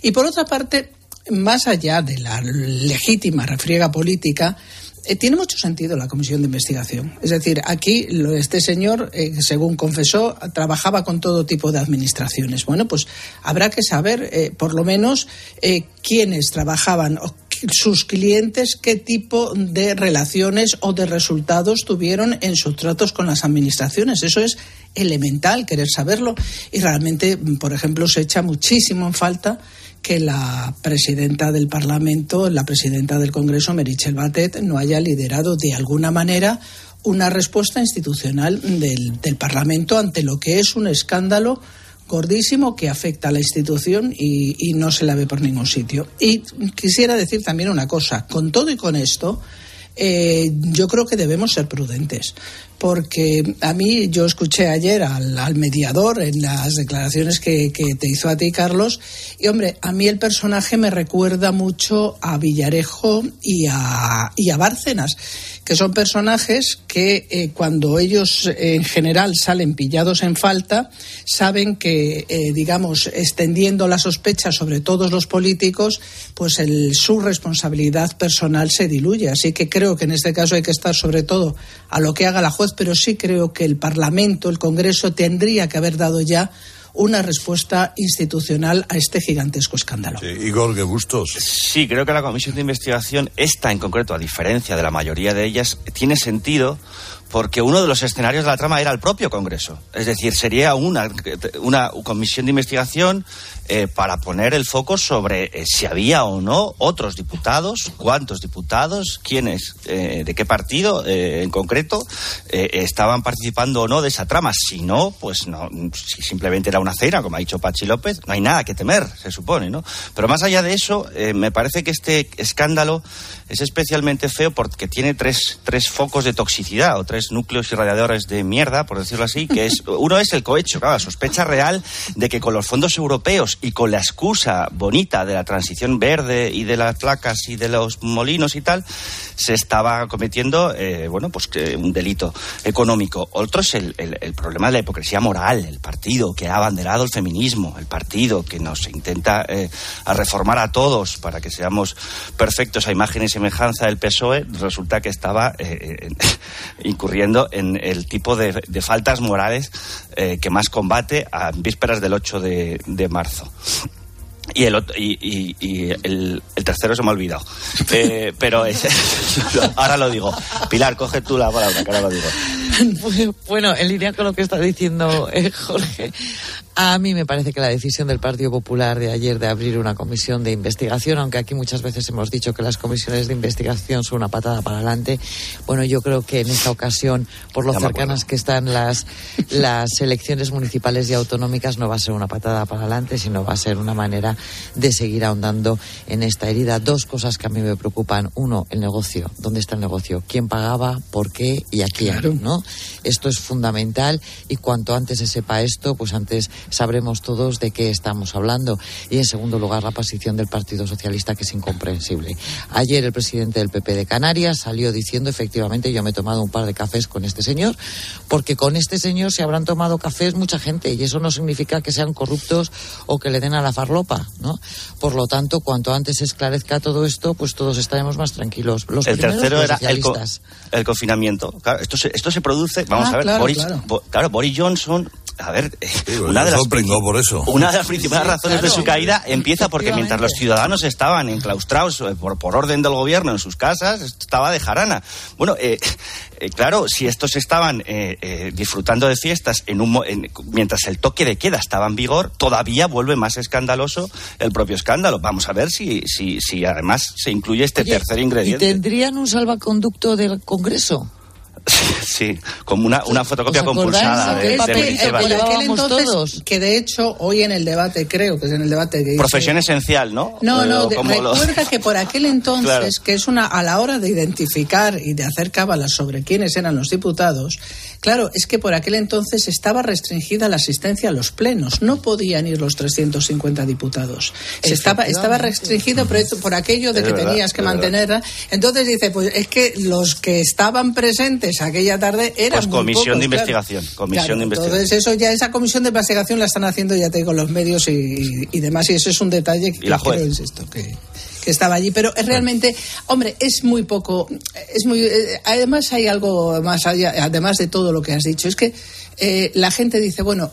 Y por otra parte, más allá de la legítima refriega política, eh, tiene mucho sentido la comisión de investigación. Es decir, aquí este señor, eh, según confesó, trabajaba con todo tipo de administraciones. Bueno, pues habrá que saber, eh, por lo menos, quiénes trabajaban, sus clientes, qué tipo de relaciones o de resultados tuvieron en sus tratos con las administraciones. Eso es elemental, querer saberlo. Y realmente, por ejemplo, se echa muchísimo en falta que la presidenta del Parlamento, la presidenta del Congreso, Merichel Batet, no haya liderado de alguna manera una respuesta institucional del, Parlamento ante lo que es un escándalo gordísimo que afecta a la institución y, y no se la ve por ningún sitio. Y quisiera decir también una cosa, con todo y con esto, eh, yo creo que debemos ser prudentes. Porque a mí, yo escuché ayer al, al mediador en las declaraciones que, que, te hizo a ti, Carlos, y hombre, a mí el personaje me recuerda mucho a Villarejo y a, y a Bárcenas, que son personajes que eh, cuando ellos eh, en general salen pillados en falta, saben que, eh, digamos, extendiendo la sospecha sobre todos los políticos, pues el, su responsabilidad personal se diluye. Así que creo que en este caso hay que estar sobre todo a lo que haga la juez, pero sí creo que el Parlamento, el Congreso, tendría que haber dado ya una respuesta institucional a este gigantesco escándalo. Sí, Igor, qué gustos. Sí, creo que la comisión de investigación, esta en concreto, a diferencia de la mayoría de ellas, tiene sentido porque uno de los escenarios de la trama era el propio Congreso. Es decir, sería una, una comisión de investigación eh, para poner el foco sobre eh, si había o no otros diputados, cuántos diputados, quiénes, eh, de qué partido eh, en concreto estaban participando o no de esa trama. Si no, pues no, si simplemente era una cena, como ha dicho Pachi López, no hay nada que temer, se supone, ¿no? Pero más allá de eso, me parece que este escándalo es especialmente feo porque tiene tres, tres focos de toxicidad o tres núcleos irradiadores de mierda, por decirlo así, que es uno es el cohecho, claro, la sospecha real de que con los fondos europeos y con la excusa bonita de la transición verde y de las placas y de los molinos y tal, se estaba cometiendo, eh, bueno, pues un delito económico. Otro es el, el, el, problema de la hipocresía moral, el partido que ha abanderado el feminismo, el partido que nos intenta eh, a reformar a todos para que seamos perfectos a imagen y semejanza del PSOE, resulta que estaba eh, incurriendo en el tipo de, de faltas morales eh, que más combate a vísperas del 8 de, de marzo. Y el, y, y, y el, el, tercero se me ha olvidado. Eh, pero ese, ahora lo digo. Pilar, coge tú la palabra, que ahora lo digo. Bueno, en línea con lo que está diciendo eh, Jorge, a mí me parece que la decisión del Partido Popular de ayer de abrir una comisión de investigación, aunque aquí muchas veces hemos dicho que las comisiones de investigación son una patada para adelante, bueno, yo creo que en esta ocasión, por lo cercanas que están las, las elecciones municipales y autonómicas, no va a ser una patada para adelante, sino va a ser una manera de seguir ahondando en esta herida. Dos cosas que a mí me preocupan. Uno, el negocio. ¿Dónde está el negocio? ¿Quién pagaba? ¿Por qué? ¿Y a quién? Claro. ¿no? Esto es fundamental y cuanto antes se sepa esto, pues antes sabremos todos de qué estamos hablando. Y en segundo lugar, la posición del Partido Socialista, que es incomprensible. Ayer el presidente del PP de Canarias salió diciendo, efectivamente, yo me he tomado un par de cafés con este señor, porque con este señor se habrán tomado cafés mucha gente y eso no significa que sean corruptos o que le den a la farlopa, ¿no? Por lo tanto, cuanto antes se esclarezca todo esto, pues todos estaremos más tranquilos. Los el tercero era el, co el, confinamiento. Claro, esto se, esto se produce, vamos ah, a ver, claro, Boris, claro. Bo, claro, Boris Johnson a ver, sí, una, de las por eso. una de las principales razones claro, de su caída empieza porque mientras los ciudadanos estaban enclaustrados por, por, orden del gobierno en sus casas, estaba de jarana. Bueno, eh, eh, claro, si estos estaban eh, disfrutando de fiestas en un, en, mientras el toque de queda estaba en vigor, todavía vuelve más escandaloso el propio escándalo. Vamos a ver si, si, si además se incluye este Oye, tercer ingrediente. ¿Y tendrían un salvaconducto del Congreso? Sí, como una, una fotocopia compulsada de, este, de por aquel entonces, todos. que de hecho hoy en el debate, creo que es en el debate que Profesión dice, esencial, ¿no? No, no, de, recuerda lo... que por aquel entonces, claro. que es una, a la hora de identificar y de hacer cábalas sobre quiénes eran los diputados, claro, es que por aquel entonces estaba restringida la asistencia a los plenos, no podían ir los 350 diputados. Se estaba, estaba restringido por, por aquello de que verdad, tenías que mantenerla. Entonces dice, pues es que los que estaban presentes aquella tarde eran pues comisión pocos, de investigación claro. comisión claro, de investigación entonces eso ya esa comisión de investigación la están haciendo ya te digo los medios y, y, y demás y eso es un detalle que, ¿Y la juez? creo insisto que que estaba allí, pero es realmente, hombre, es muy poco, es muy, eh, además hay algo más allá, además de todo lo que has dicho, es que eh, la gente dice, bueno,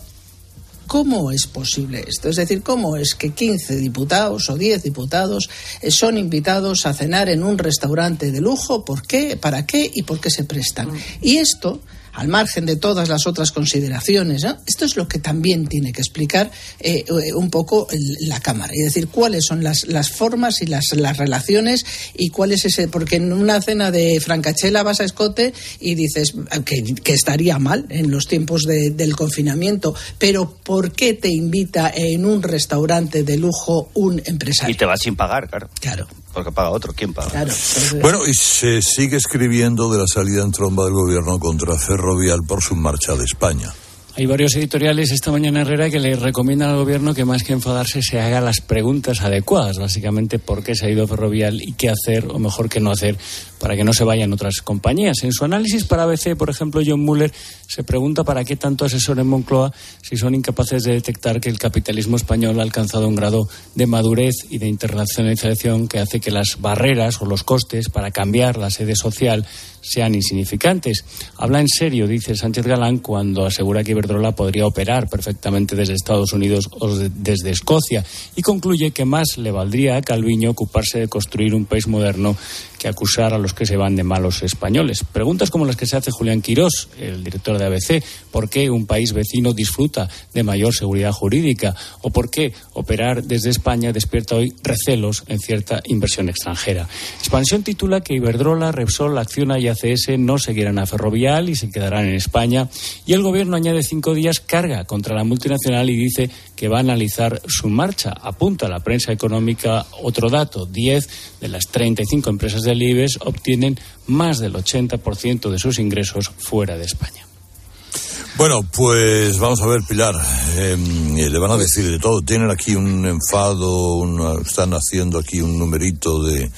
¿Cómo es posible esto? Es decir, ¿cómo es que 15 diputados o 10 diputados eh, son invitados a cenar en un restaurante de lujo? ¿Por qué? ¿Para qué? ¿Y por qué se prestan? Y esto al margen de todas las otras consideraciones. Esto es lo que también tiene que explicar eh, eh, un poco la Cámara, y decir cuáles son las, las formas y las, las relaciones y cuál es ese. Porque en una cena de Francachela vas a escote y dices que, que estaría mal en los tiempos del confinamiento, pero ¿por qué te invita en un restaurante de lujo un empresario? Y te vas sin pagar, claro. Claro. Porque paga otro, ¿quién paga? Claro. Bueno, y se sigue escribiendo de la salida en tromba del gobierno contra Ferrovial por su marcha de España. Hay varios editoriales esta mañana Herrera que le recomiendan al gobierno que más que enfadarse se haga las preguntas adecuadas, básicamente por qué se ha ido Ferrovial y qué hacer o mejor que no hacer para que no se vayan otras compañías. En su análisis para ABC, por ejemplo, John Muller se pregunta para qué tanto asesor en Moncloa si son incapaces de detectar que el capitalismo español ha alcanzado un grado de madurez y de internacionalización que hace que las barreras o los costes para cambiar la sede social sean insignificantes. Habla en serio, dice Sánchez Galán, cuando asegura que Iberdrola podría operar perfectamente desde Estados Unidos o desde Escocia y concluye que más le valdría a Calviño ocuparse de construir un país moderno que acusar a los que se van de malos españoles. Preguntas como las que se hace Julián Quirós, el director de ABC, ¿por qué un país vecino disfruta de mayor seguridad jurídica? ¿O por qué operar desde España despierta hoy recelos en cierta inversión extranjera? Expansión titula que Iberdrola, Repsol, Acciona y ACS no seguirán a Ferrovial y se quedarán en España. Y el gobierno añade cinco días carga contra la multinacional y dice que va a analizar su marcha. Apunta a la prensa económica otro dato. Diez de las 35 empresas del IBEX obtienen más del 80% de sus ingresos fuera de España. Bueno, pues vamos a ver, Pilar. Em, eh, le van a decir de todo. Tienen aquí un enfado, están haciendo aquí un numerito de,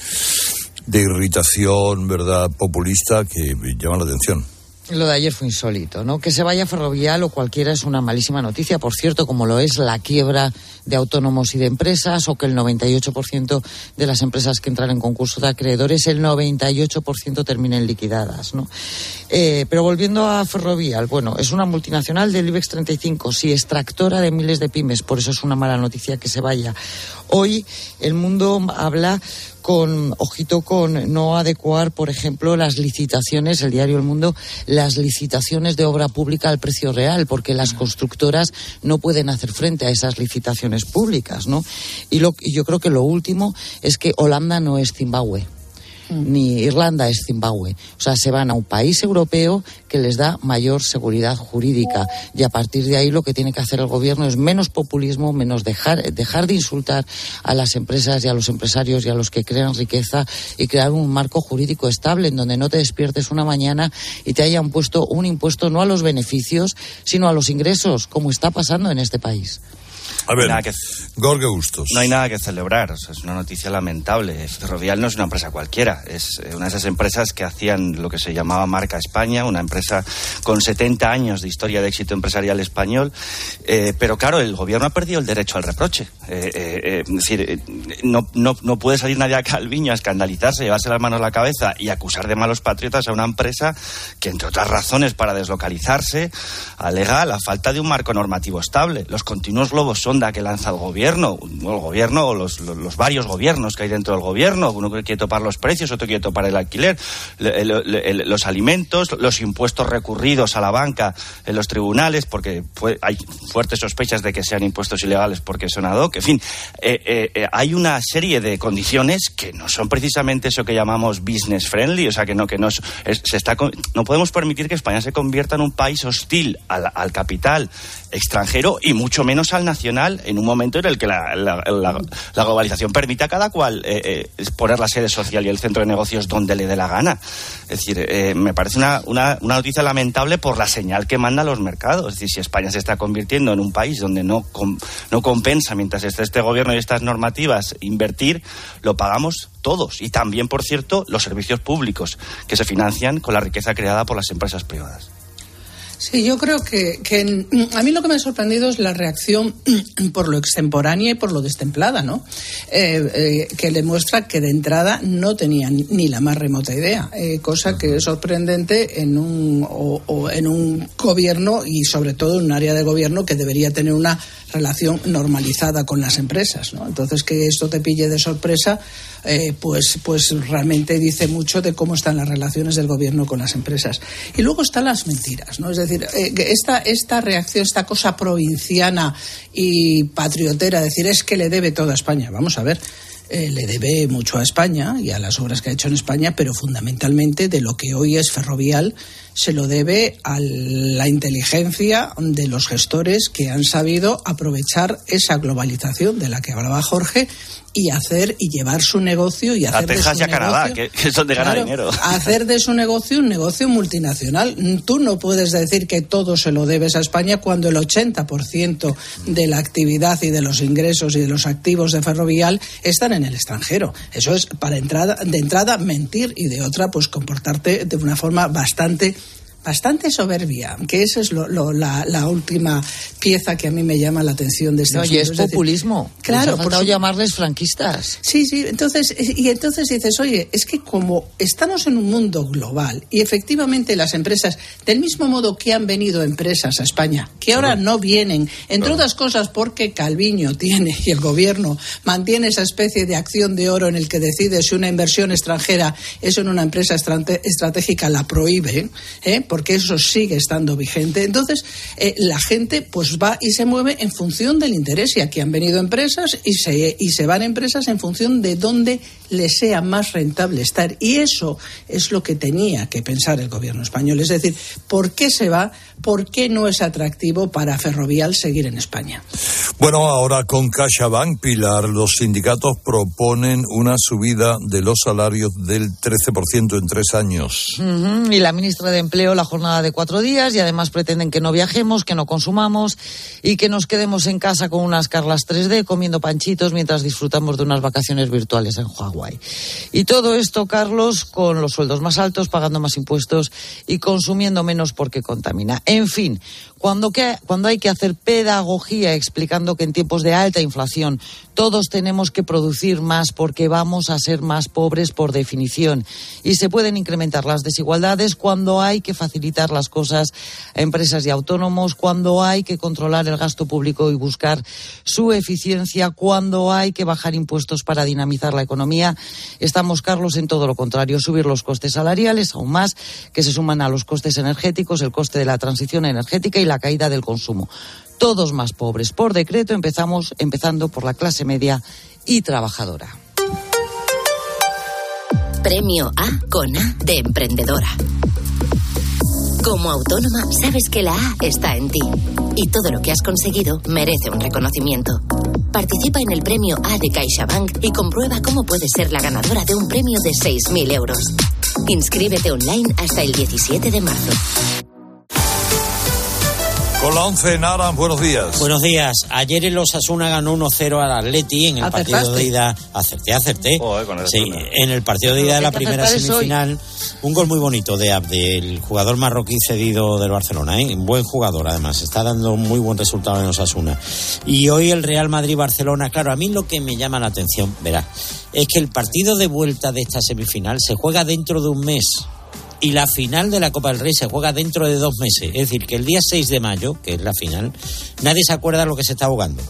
de irritación, ¿verdad?, populista que llama la atención. Lo de ayer fue insólito, ¿no? Que se vaya ferrovial o cualquiera es una malísima noticia, por cierto, como lo es la quiebra de autónomos y de empresas o que el 98% de las empresas que entran en concurso de acreedores, el 98% terminen liquidadas, ¿no? Eh, pero volviendo a ferrovial, bueno, es una multinacional del IBEX 35, sí, extractora de miles de pymes, por eso es una mala noticia que se vaya. Hoy el mundo habla con, ojito con no adecuar, por ejemplo, las licitaciones, el diario El Mundo, las licitaciones de obra pública al precio real, porque las constructoras no pueden hacer frente a esas licitaciones públicas, ¿no? Y, lo, y yo creo que lo último es que Holanda no es Zimbabue ni Irlanda es Zimbabue. O sea, se van a un país europeo que les da mayor seguridad jurídica. Y a partir de ahí lo que tiene que hacer el gobierno es menos populismo, menos dejar, dejar de insultar a las empresas y a los empresarios y a los que crean riqueza y crear un marco jurídico estable en donde no te despiertes una mañana y te hayan puesto un impuesto no a los beneficios, sino a los ingresos, como está pasando en este país. A ver, Gorge Gustos. No hay nada que celebrar, es una noticia lamentable. Ferrovial no es una empresa cualquiera, es una de esas empresas que hacían lo que se llamaba Marca España, una empresa con 70 años de historia de éxito empresarial español, eh, pero claro, el gobierno ha perdido el derecho al reproche. Eh, eh, es decir, no, no, no, puede salir nadie a Calviño a escandalizarse, llevarse las manos a la cabeza y acusar de malos patriotas a una empresa que, entre otras razones, para deslocalizarse, alega la falta de un marco normativo estable. Los continuos globos son que lanza el gobierno, o el gobierno o los, varios gobiernos que hay dentro del gobierno, uno quiere topar los precios, otro quiere topar el alquiler, los alimentos, los impuestos recurridos a la banca en los tribunales, porque hay fuertes sospechas de que sean impuestos ilegales porque son ad hoc. En fin, eh, eh, eh, hay una serie de condiciones que no son precisamente eso que llamamos business friendly, o sea, que no, que no, se está, no podemos permitir que España se convierta en un país hostil al capital extranjero y mucho menos al nacional en un momento en el que la, globalización permite a cada cual eh, eh, poner la sede social y el centro de negocios donde le dé la gana. Es decir, eh, me parece una, una, noticia lamentable por la señal que manda a los mercados. Es decir, si España se está convirtiendo en un país donde no, no compensa, mientras esté este gobierno y estas normativas, invertir, lo pagamos todos. Y también, por cierto, los servicios públicos que se financian con la riqueza creada por las empresas privadas. Sí, yo creo que, que, a mí lo que me ha sorprendido es la reacción por lo extemporánea y por lo destemplada, ¿no? Eh, eh, que le muestra que de entrada no tenían ni la más remota idea, eh, cosa que es sorprendente en un, o, o en un gobierno y sobre todo en un área de gobierno que debería tener una relación normalizada con las empresas, ¿no? Entonces que esto te pille de sorpresa, eh, pues, pues realmente dice mucho de cómo están las relaciones del gobierno con las empresas. Y luego están las mentiras, ¿no? Es decir, eh, esta, esta reacción, esta cosa provinciana y patriotera, decir es que le debe todo a España. Vamos a ver. Eh, le debe mucho a España y a las obras que ha hecho en España, pero fundamentalmente de lo que hoy es ferrovial se lo debe a la inteligencia de los gestores que han sabido aprovechar esa globalización de la que hablaba Jorge y hacer y llevar su negocio y hacer a Texas de y a Canadá, que, que, es donde gana claro, dinero. Hacer de su negocio un negocio multinacional. Tú no puedes decir que todo se lo debes a España cuando el 80% de la actividad y de los ingresos y de los activos de Ferrovial están en el extranjero. Eso es para entrada, de entrada mentir y de otra pues comportarte de una forma bastante bastante soberbia, que esa es lo, lo, la, la, última pieza que a mí me llama la atención de este no. Y es, es populismo. Decir, claro, por no llamarles franquistas. Sí, sí. Entonces, y entonces dices, oye, es que como estamos en un mundo global y efectivamente las empresas, del mismo modo que han venido empresas a España, que ahora no vienen, entre otras cosas porque Calviño tiene y el gobierno mantiene esa especie de acción de oro en el que decide si una inversión extranjera es en una empresa estratégica, la prohíbe, ¿eh? Porque eso sigue estando vigente. Entonces, eh, la gente pues va y se mueve en función del interés. Y aquí han venido empresas y se, y se van empresas en función de dónde les sea más rentable estar. Y eso es lo que tenía que pensar el gobierno español. Es decir, ¿por qué se va? ¿Por qué no es atractivo para Ferrovial seguir en España? Bueno, ahora con CaixaBank, Pilar, los sindicatos proponen una subida de los salarios del 13% en tres años. Uh -huh. Y la ministra de Empleo la jornada de cuatro días y además pretenden que no viajemos, que no consumamos y que nos quedemos en casa con unas carlas 3D comiendo panchitos mientras disfrutamos de unas vacaciones virtuales en Hawái. Y todo esto, Carlos, con los sueldos más altos, pagando más impuestos y consumiendo menos porque contamina. En fin, cuando, que, cuando hay que hacer pedagogía explicando que en tiempos de alta inflación todos tenemos que producir más porque vamos a ser más pobres por definición y se pueden incrementar las desigualdades cuando hay que facilitar las cosas a empresas y autónomos, cuando hay que controlar el gasto público y buscar su eficiencia, cuando hay que bajar impuestos para dinamizar la economía. Estamos, Carlos, en todo lo contrario, subir los costes salariales aún más que se suman a los costes energéticos, el coste de la transición energética y la caída del consumo. Todos más pobres. Por decreto empezamos empezando por la clase media y trabajadora. Premio A con A de emprendedora. Como autónoma, sabes que la A está en ti y todo lo que has conseguido merece un reconocimiento. Participa en el premio A de CaixaBank y comprueba cómo puedes ser la ganadora de un premio de 6.000 euros. Inscríbete online hasta el 17 de marzo. Con la 11 Nara, buenos días. Buenos días. Ayer el Osasuna ganó 1-0 al Atleti en el ¿Acertaste? partido de ida. Acerté, acerté. Joder, con el sí, en el partido de ida de la primera hoy. semifinal. Un gol muy bonito de Abde, del jugador marroquí cedido del Barcelona. ¿eh? Buen jugador, además. Está dando un muy buen resultado en Osasuna. Y hoy el Real Madrid-Barcelona. Claro, a mí lo que me llama la atención, verá, es que el partido de vuelta de esta semifinal se juega dentro de un mes y la final de la Copa del Rey se juega dentro de dos meses. Es decir, que el día 6 de mayo, que es la final, nadie se acuerda lo que se está jugando.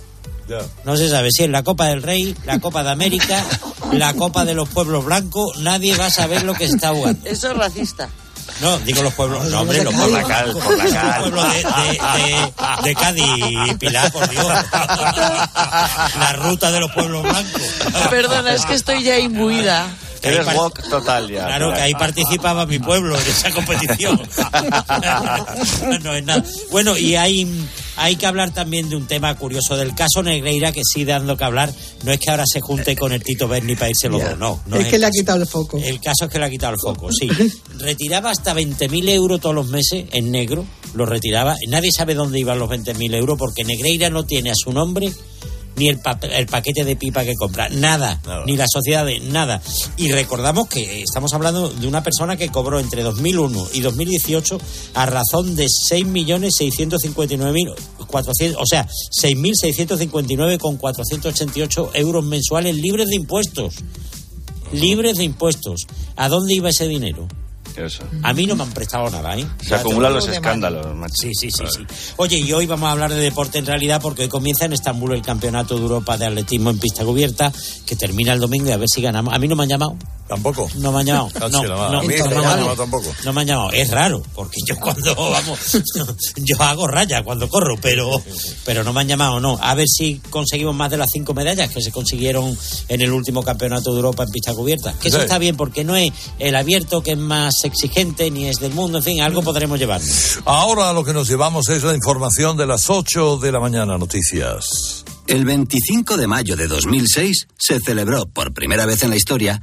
No se sabe si es la Copa del Rey, la Copa de América, la Copa de los Pueblos Blancos, nadie va a saber lo que se está jugando. Eso es racista. No, digo los pueblos, no hombre, los Por pueblos la cal, por la los cal. pueblos de, de, de, de Cádiz, Pilar, por Dios. La ruta de los pueblos blancos. Perdona, es que estoy ya imbuida. Eres walk total ya. Claro, que ahí participaba mi pueblo en esa competición. no es nada. Bueno, y hay, hay que hablar también de un tema curioso del caso Negreira, que sí dando que hablar. No es que ahora se junte con el Tito Berni para irse los dos, no. no es que le ha quitado el foco. El caso es que le ha quitado el foco, sí. Retiraba hasta 20.000 euros todos los meses en negro, lo retiraba. Nadie sabe dónde iban los 20.000 euros porque Negreira no tiene a su nombre ni el, el paquete de pipa que compra, nada, ni la sociedad de nada. Y recordamos que estamos hablando de una persona que cobró entre 2001 y 2018 a razón de 6.659.400, o sea, 6.659,488 euros mensuales libres de impuestos. Libres de impuestos. ¿A dónde iba ese dinero? Eso. A mí no me han prestado nada, ¿eh? Se acumulan los escándalos, macho. Sí, sí, sí, sí. Oye, y hoy vamos a hablar de deporte en realidad porque hoy comienza en Estambul el Campeonato de Europa de Atletismo en pista cubierta, que termina el domingo y a ver si ganamos. A mí no me han llamado. Tampoco. No me han llamado. No, no, no me no han me han llamado. tampoco. No me han llamado. Es raro, porque yo cuando vamos, yo hago raya cuando corro, pero, pero no me han llamado, no. A ver si conseguimos más de las cinco medallas que se consiguieron en el último campeonato de Europa en pista cubierta. Que eso está bien, porque no es el abierto que es más exigente, ni es del mundo, en fin, algo podremos llevar. Ahora lo que nos llevamos es la información de las 8 de la mañana, noticias. El 25 de mayo de 2006 se celebró por primera vez en la historia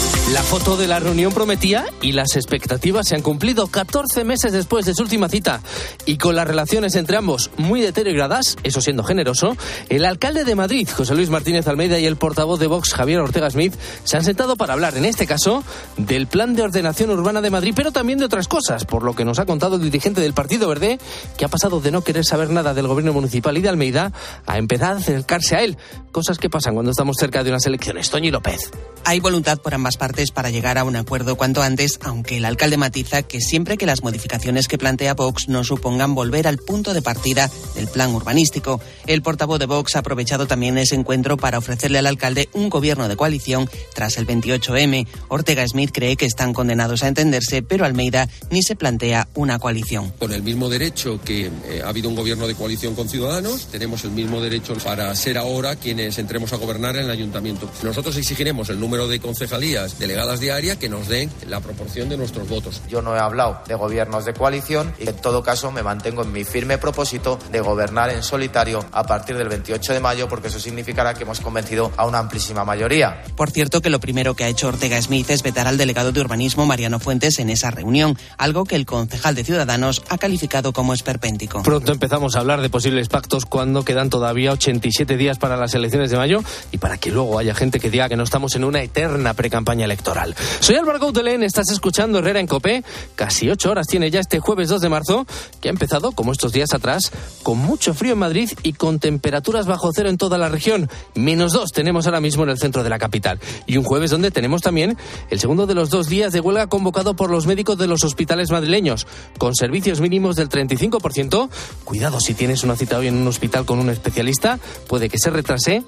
La foto de la reunión prometía y las expectativas se han cumplido 14 meses después de su última cita. Y con las relaciones entre ambos muy deterioradas, eso siendo generoso, el alcalde de Madrid, José Luis Martínez Almeida, y el portavoz de Vox, Javier Ortega Smith, se han sentado para hablar, en este caso, del plan de ordenación urbana de Madrid, pero también de otras cosas, por lo que nos ha contado el dirigente del Partido Verde, que ha pasado de no querer saber nada del gobierno municipal y de Almeida a empezar a acercarse a él. Cosas que pasan cuando estamos cerca de unas elecciones. Toñi López. Hay voluntad por ambas partes para llegar a un acuerdo cuanto antes, aunque el alcalde matiza que siempre que las modificaciones que plantea Vox no supongan volver al punto de partida del plan urbanístico. El portavoz de Vox ha aprovechado también ese encuentro para ofrecerle al alcalde un gobierno de coalición tras el 28M. Ortega Smith cree que están condenados a entenderse, pero Almeida ni se plantea una coalición. Con el mismo derecho que eh, ha habido un gobierno de coalición con Ciudadanos, tenemos el mismo derecho para ser ahora quienes entremos a gobernar en el ayuntamiento. Nosotros exigiremos el número de concejalías delegadas diarias que nos den la proporción de nuestros votos. Yo no he hablado de gobiernos de coalición y en todo caso me mantengo en mi firme propósito de gobernar en solitario a partir del 28 de mayo porque eso significará que hemos convencido a una amplísima mayoría. Por cierto, que lo primero que ha hecho Ortega Smith es vetar al delegado de urbanismo Mariano Fuentes en esa reunión, algo que el concejal de Ciudadanos ha calificado como esperpéntico. Pronto empezamos a hablar de posibles pactos cuando quedan todavía 87 días para las elecciones de mayo y para que luego haya gente que diga que no estamos en una eterna precampaña electoral. Soy Álvaro Gautelén, estás escuchando Herrera en Copé. Casi ocho horas tiene ya este jueves 2 de marzo, que ha empezado, como estos días atrás, con mucho frío en Madrid y con temperaturas bajo cero en toda la región. Menos dos tenemos ahora mismo en el centro de la capital. Y un jueves donde tenemos también el segundo de los dos días de huelga convocado por los médicos de los hospitales madrileños, con servicios mínimos del 35%. Cuidado si tienes una cita hoy en un hospital con un especialista, puede que se retrase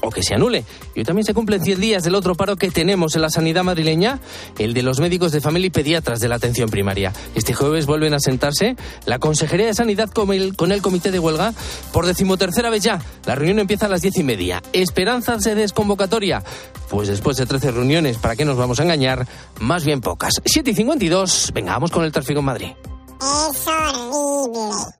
o que se anule. Y hoy también se cumplen 100 días del otro paro que tenemos en la sanidad madrileña, el de los médicos de familia y pediatras de la atención primaria. Este jueves vuelven a sentarse la Consejería de Sanidad con el, Comité de Huelga por decimotercera vez ya. La reunión empieza a las diez y media. ¿Esperanzas de desconvocatoria? Pues después de 13 reuniones, ¿para qué nos vamos a engañar? Más bien pocas. 7 y 52, venga, vamos con el tráfico en Madrid. Es horrible.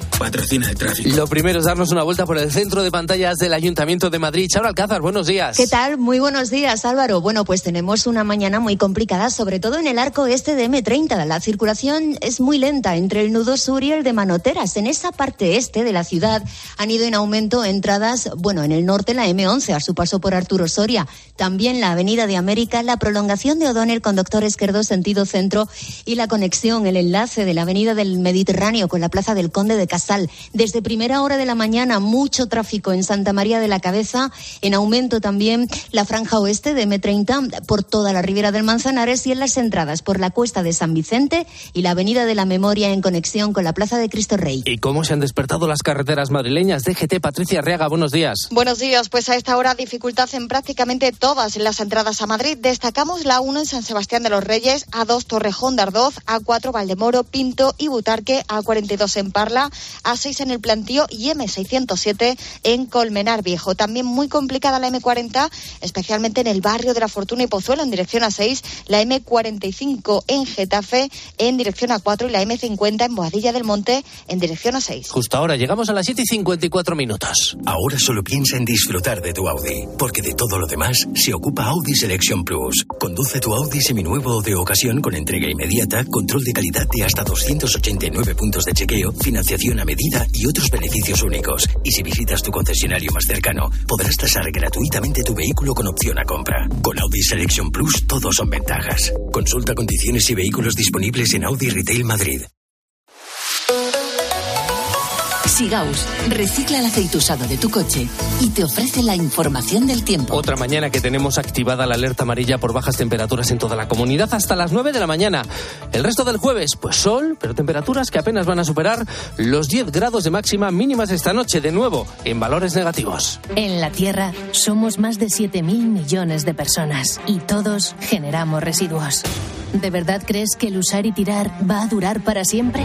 patrocina el tráfico. Lo primero es darnos una vuelta por el centro de pantallas del Ayuntamiento de Madrid. Charo Alcázar, buenos días. ¿Qué tal? Muy buenos días, Álvaro. Bueno, pues tenemos una mañana muy complicada, sobre todo en el arco este de M30. La circulación es muy lenta entre el nudo sur y el de Manoteras. En esa parte este de la ciudad han ido en aumento entradas, bueno, en el norte la M11 a su paso por Arturo Soria, también la Avenida de América, la prolongación de O'Donnell con Doctor Esquerdo sentido centro y la conexión, el enlace de la Avenida del Mediterráneo con la Plaza del Conde de Casal. Desde primera hora de la mañana, mucho tráfico en Santa María de la Cabeza, en aumento también la franja oeste de M30 por toda la ribera del Manzanares y en las entradas por la cuesta de San Vicente y la Avenida de la Memoria en conexión con la Plaza de Cristo Rey. ¿Y cómo se han despertado las carreteras madrileñas? DGT Patricia Reaga, buenos días. Buenos días, pues a esta hora dificultad en prácticamente todas las entradas a Madrid. Destacamos la 1 en San Sebastián de los Reyes, A2 Torrejón de Ardoz, A4 Valdemoro, Pinto y Butarque, A42 en Parla, A6 en el Plantío y M607 en Colmenar Viejo. También muy complicada la M40, especialmente en el barrio de la Fortuna y Pozuelo en dirección A6, la M45 en Getafe en dirección A4 y la M50 en Boadilla del Monte en dirección A6. Justo ahora llegamos a las 7 y 54 minutos. Ahora solo piensa en disfrutar de tu Audi, porque de todo lo demás se ocupa Audi Selection Plus. Conduce tu Audi seminuevo de ocasión con entrega inmediata, control de calidad de hasta 289 puntos de chequeo, financiación a medida y otros beneficios únicos. Y si visitas tu concesionario más cercano, podrás tasar gratuitamente tu vehículo con opción a compra. Con Audi Selection Plus todos son ventajas. Consulta condiciones y vehículos disponibles en Audi Retail Madrid. Sigaus recicla el aceite usado de tu coche y te ofrece la información del tiempo. Otra mañana que tenemos activada la alerta amarilla por bajas temperaturas en toda la comunidad hasta las 9 de la mañana. El resto del jueves, pues sol, pero temperaturas que apenas van a superar los 10 grados de máxima mínimas esta noche, de nuevo, en valores negativos. En la Tierra somos más de 7.000 millones de personas y todos generamos residuos. ¿De verdad crees que el usar y tirar va a durar para siempre?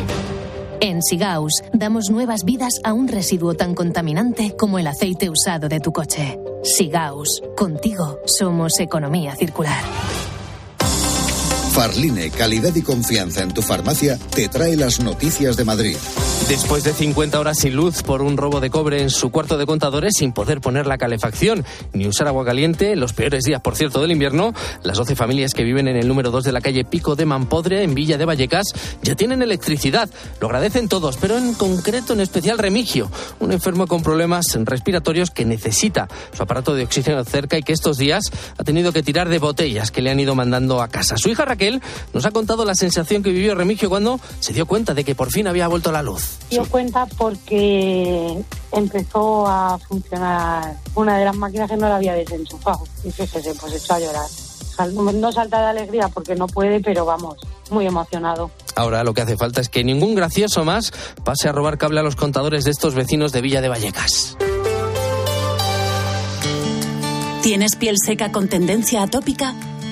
En Sigaus damos nuevas vidas a un residuo tan contaminante como el aceite usado de tu coche. Sigaus, contigo somos economía circular. Farline, calidad y confianza en tu farmacia, te trae las noticias de Madrid. Después de 50 horas sin luz por un robo de cobre en su cuarto de contadores sin poder poner la calefacción ni usar agua caliente, los peores días, por cierto, del invierno, las 12 familias que viven en el número 2 de la calle Pico de Mampodre, en Villa de Vallecas, ya tienen electricidad. Lo agradecen todos, pero en concreto, en especial Remigio, un enfermo con problemas respiratorios que necesita su aparato de oxígeno cerca y que estos días ha tenido que tirar de botellas que le han ido mandando a casa. Su hija Raquel nos ha contado la sensación que vivió Remigio cuando se dio cuenta de que por fin había vuelto la luz. dio cuenta porque empezó a funcionar una de las máquinas que no la había desenchufado. Y fíjese, pues echó a llorar. No salta de alegría porque no puede, pero vamos, muy emocionado. Ahora lo que hace falta es que ningún gracioso más pase a robar cable a los contadores de estos vecinos de Villa de Vallecas. ¿Tienes piel seca con tendencia atópica?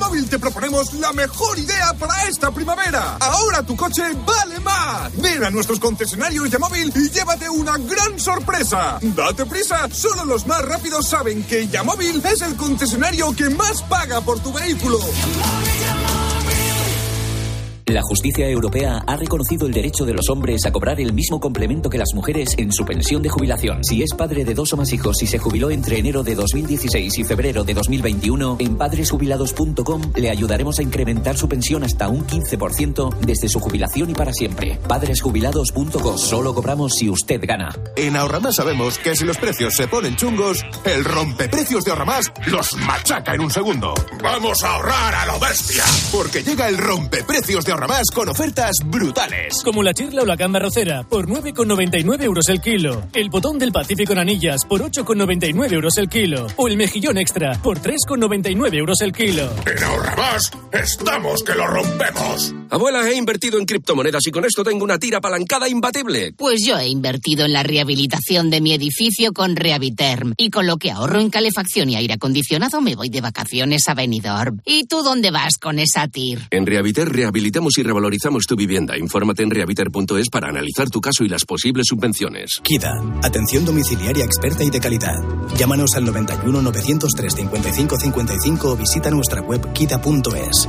Yamóvil te proponemos la mejor idea para esta primavera. Ahora tu coche vale más. Ven a nuestros concesionarios Yamóvil y llévate una gran sorpresa. Date prisa, solo los más rápidos saben que Yamóvil es el concesionario que más paga por tu vehículo. La justicia europea ha reconocido el derecho de los hombres a cobrar el mismo complemento que las mujeres en su pensión de jubilación. Si es padre de dos o más hijos y se jubiló entre enero de 2016 y febrero de 2021, en padresjubilados.com le ayudaremos a incrementar su pensión hasta un 15% desde su jubilación y para siempre. Padresjubilados.com. Solo cobramos si usted gana. En Ahorramás sabemos que si los precios se ponen chungos, el rompeprecios de Ahorramás los machaca en un segundo. Vamos a ahorrar a lo bestia. Porque llega el rompeprecios de Ahorramás con ofertas brutales. Como la chirla o la gamba rocera, por 9,99 euros el kilo. El botón del Pacífico en anillas, por 8,99 euros el kilo. O el mejillón extra, por 3,99 euros el kilo. En Ahorramás estamos que lo rompemos. Abuela, he invertido en criptomonedas y con esto tengo una tira apalancada imbatible. Pues yo he invertido en la rehabilitación de mi edificio con Rehabiterm. Y con lo que ahorro en calefacción y aire acondicionado me voy de vacaciones a Benidorm. ¿Y tú dónde vas con esa TIR? En Rehabiter rehabilitamos y revalorizamos tu vivienda. Infórmate en rehabiter.es para analizar tu caso y las posibles subvenciones. KIDA. Atención domiciliaria experta y de calidad. Llámanos al 91 903 55 55 o visita nuestra web kida.es.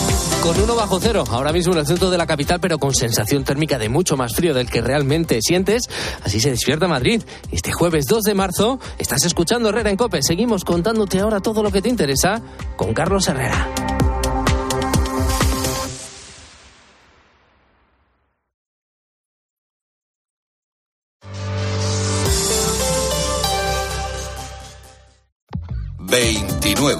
Con uno bajo cero, ahora mismo en el centro de la capital, pero con sensación térmica de mucho más frío del que realmente sientes. Así se despierta Madrid. Este jueves 2 de marzo estás escuchando Herrera en Cope. Seguimos contándote ahora todo lo que te interesa con Carlos Herrera.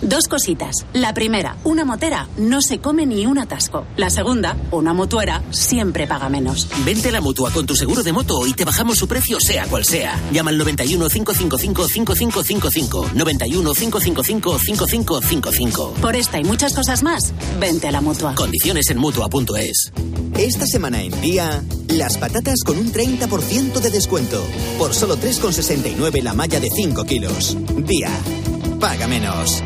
Dos cositas. La primera, una motera no se come ni un atasco. La segunda, una motuera siempre paga menos. Vente a la mutua con tu seguro de moto y te bajamos su precio sea cual sea. Llama al 91 555 5555. 91 555 5555. Por esta y muchas cosas más, vente a la mutua. Condiciones en mutua.es. Esta semana en Día, las patatas con un 30% de descuento. Por solo 3,69 la malla de 5 kilos. Día. Paga menos.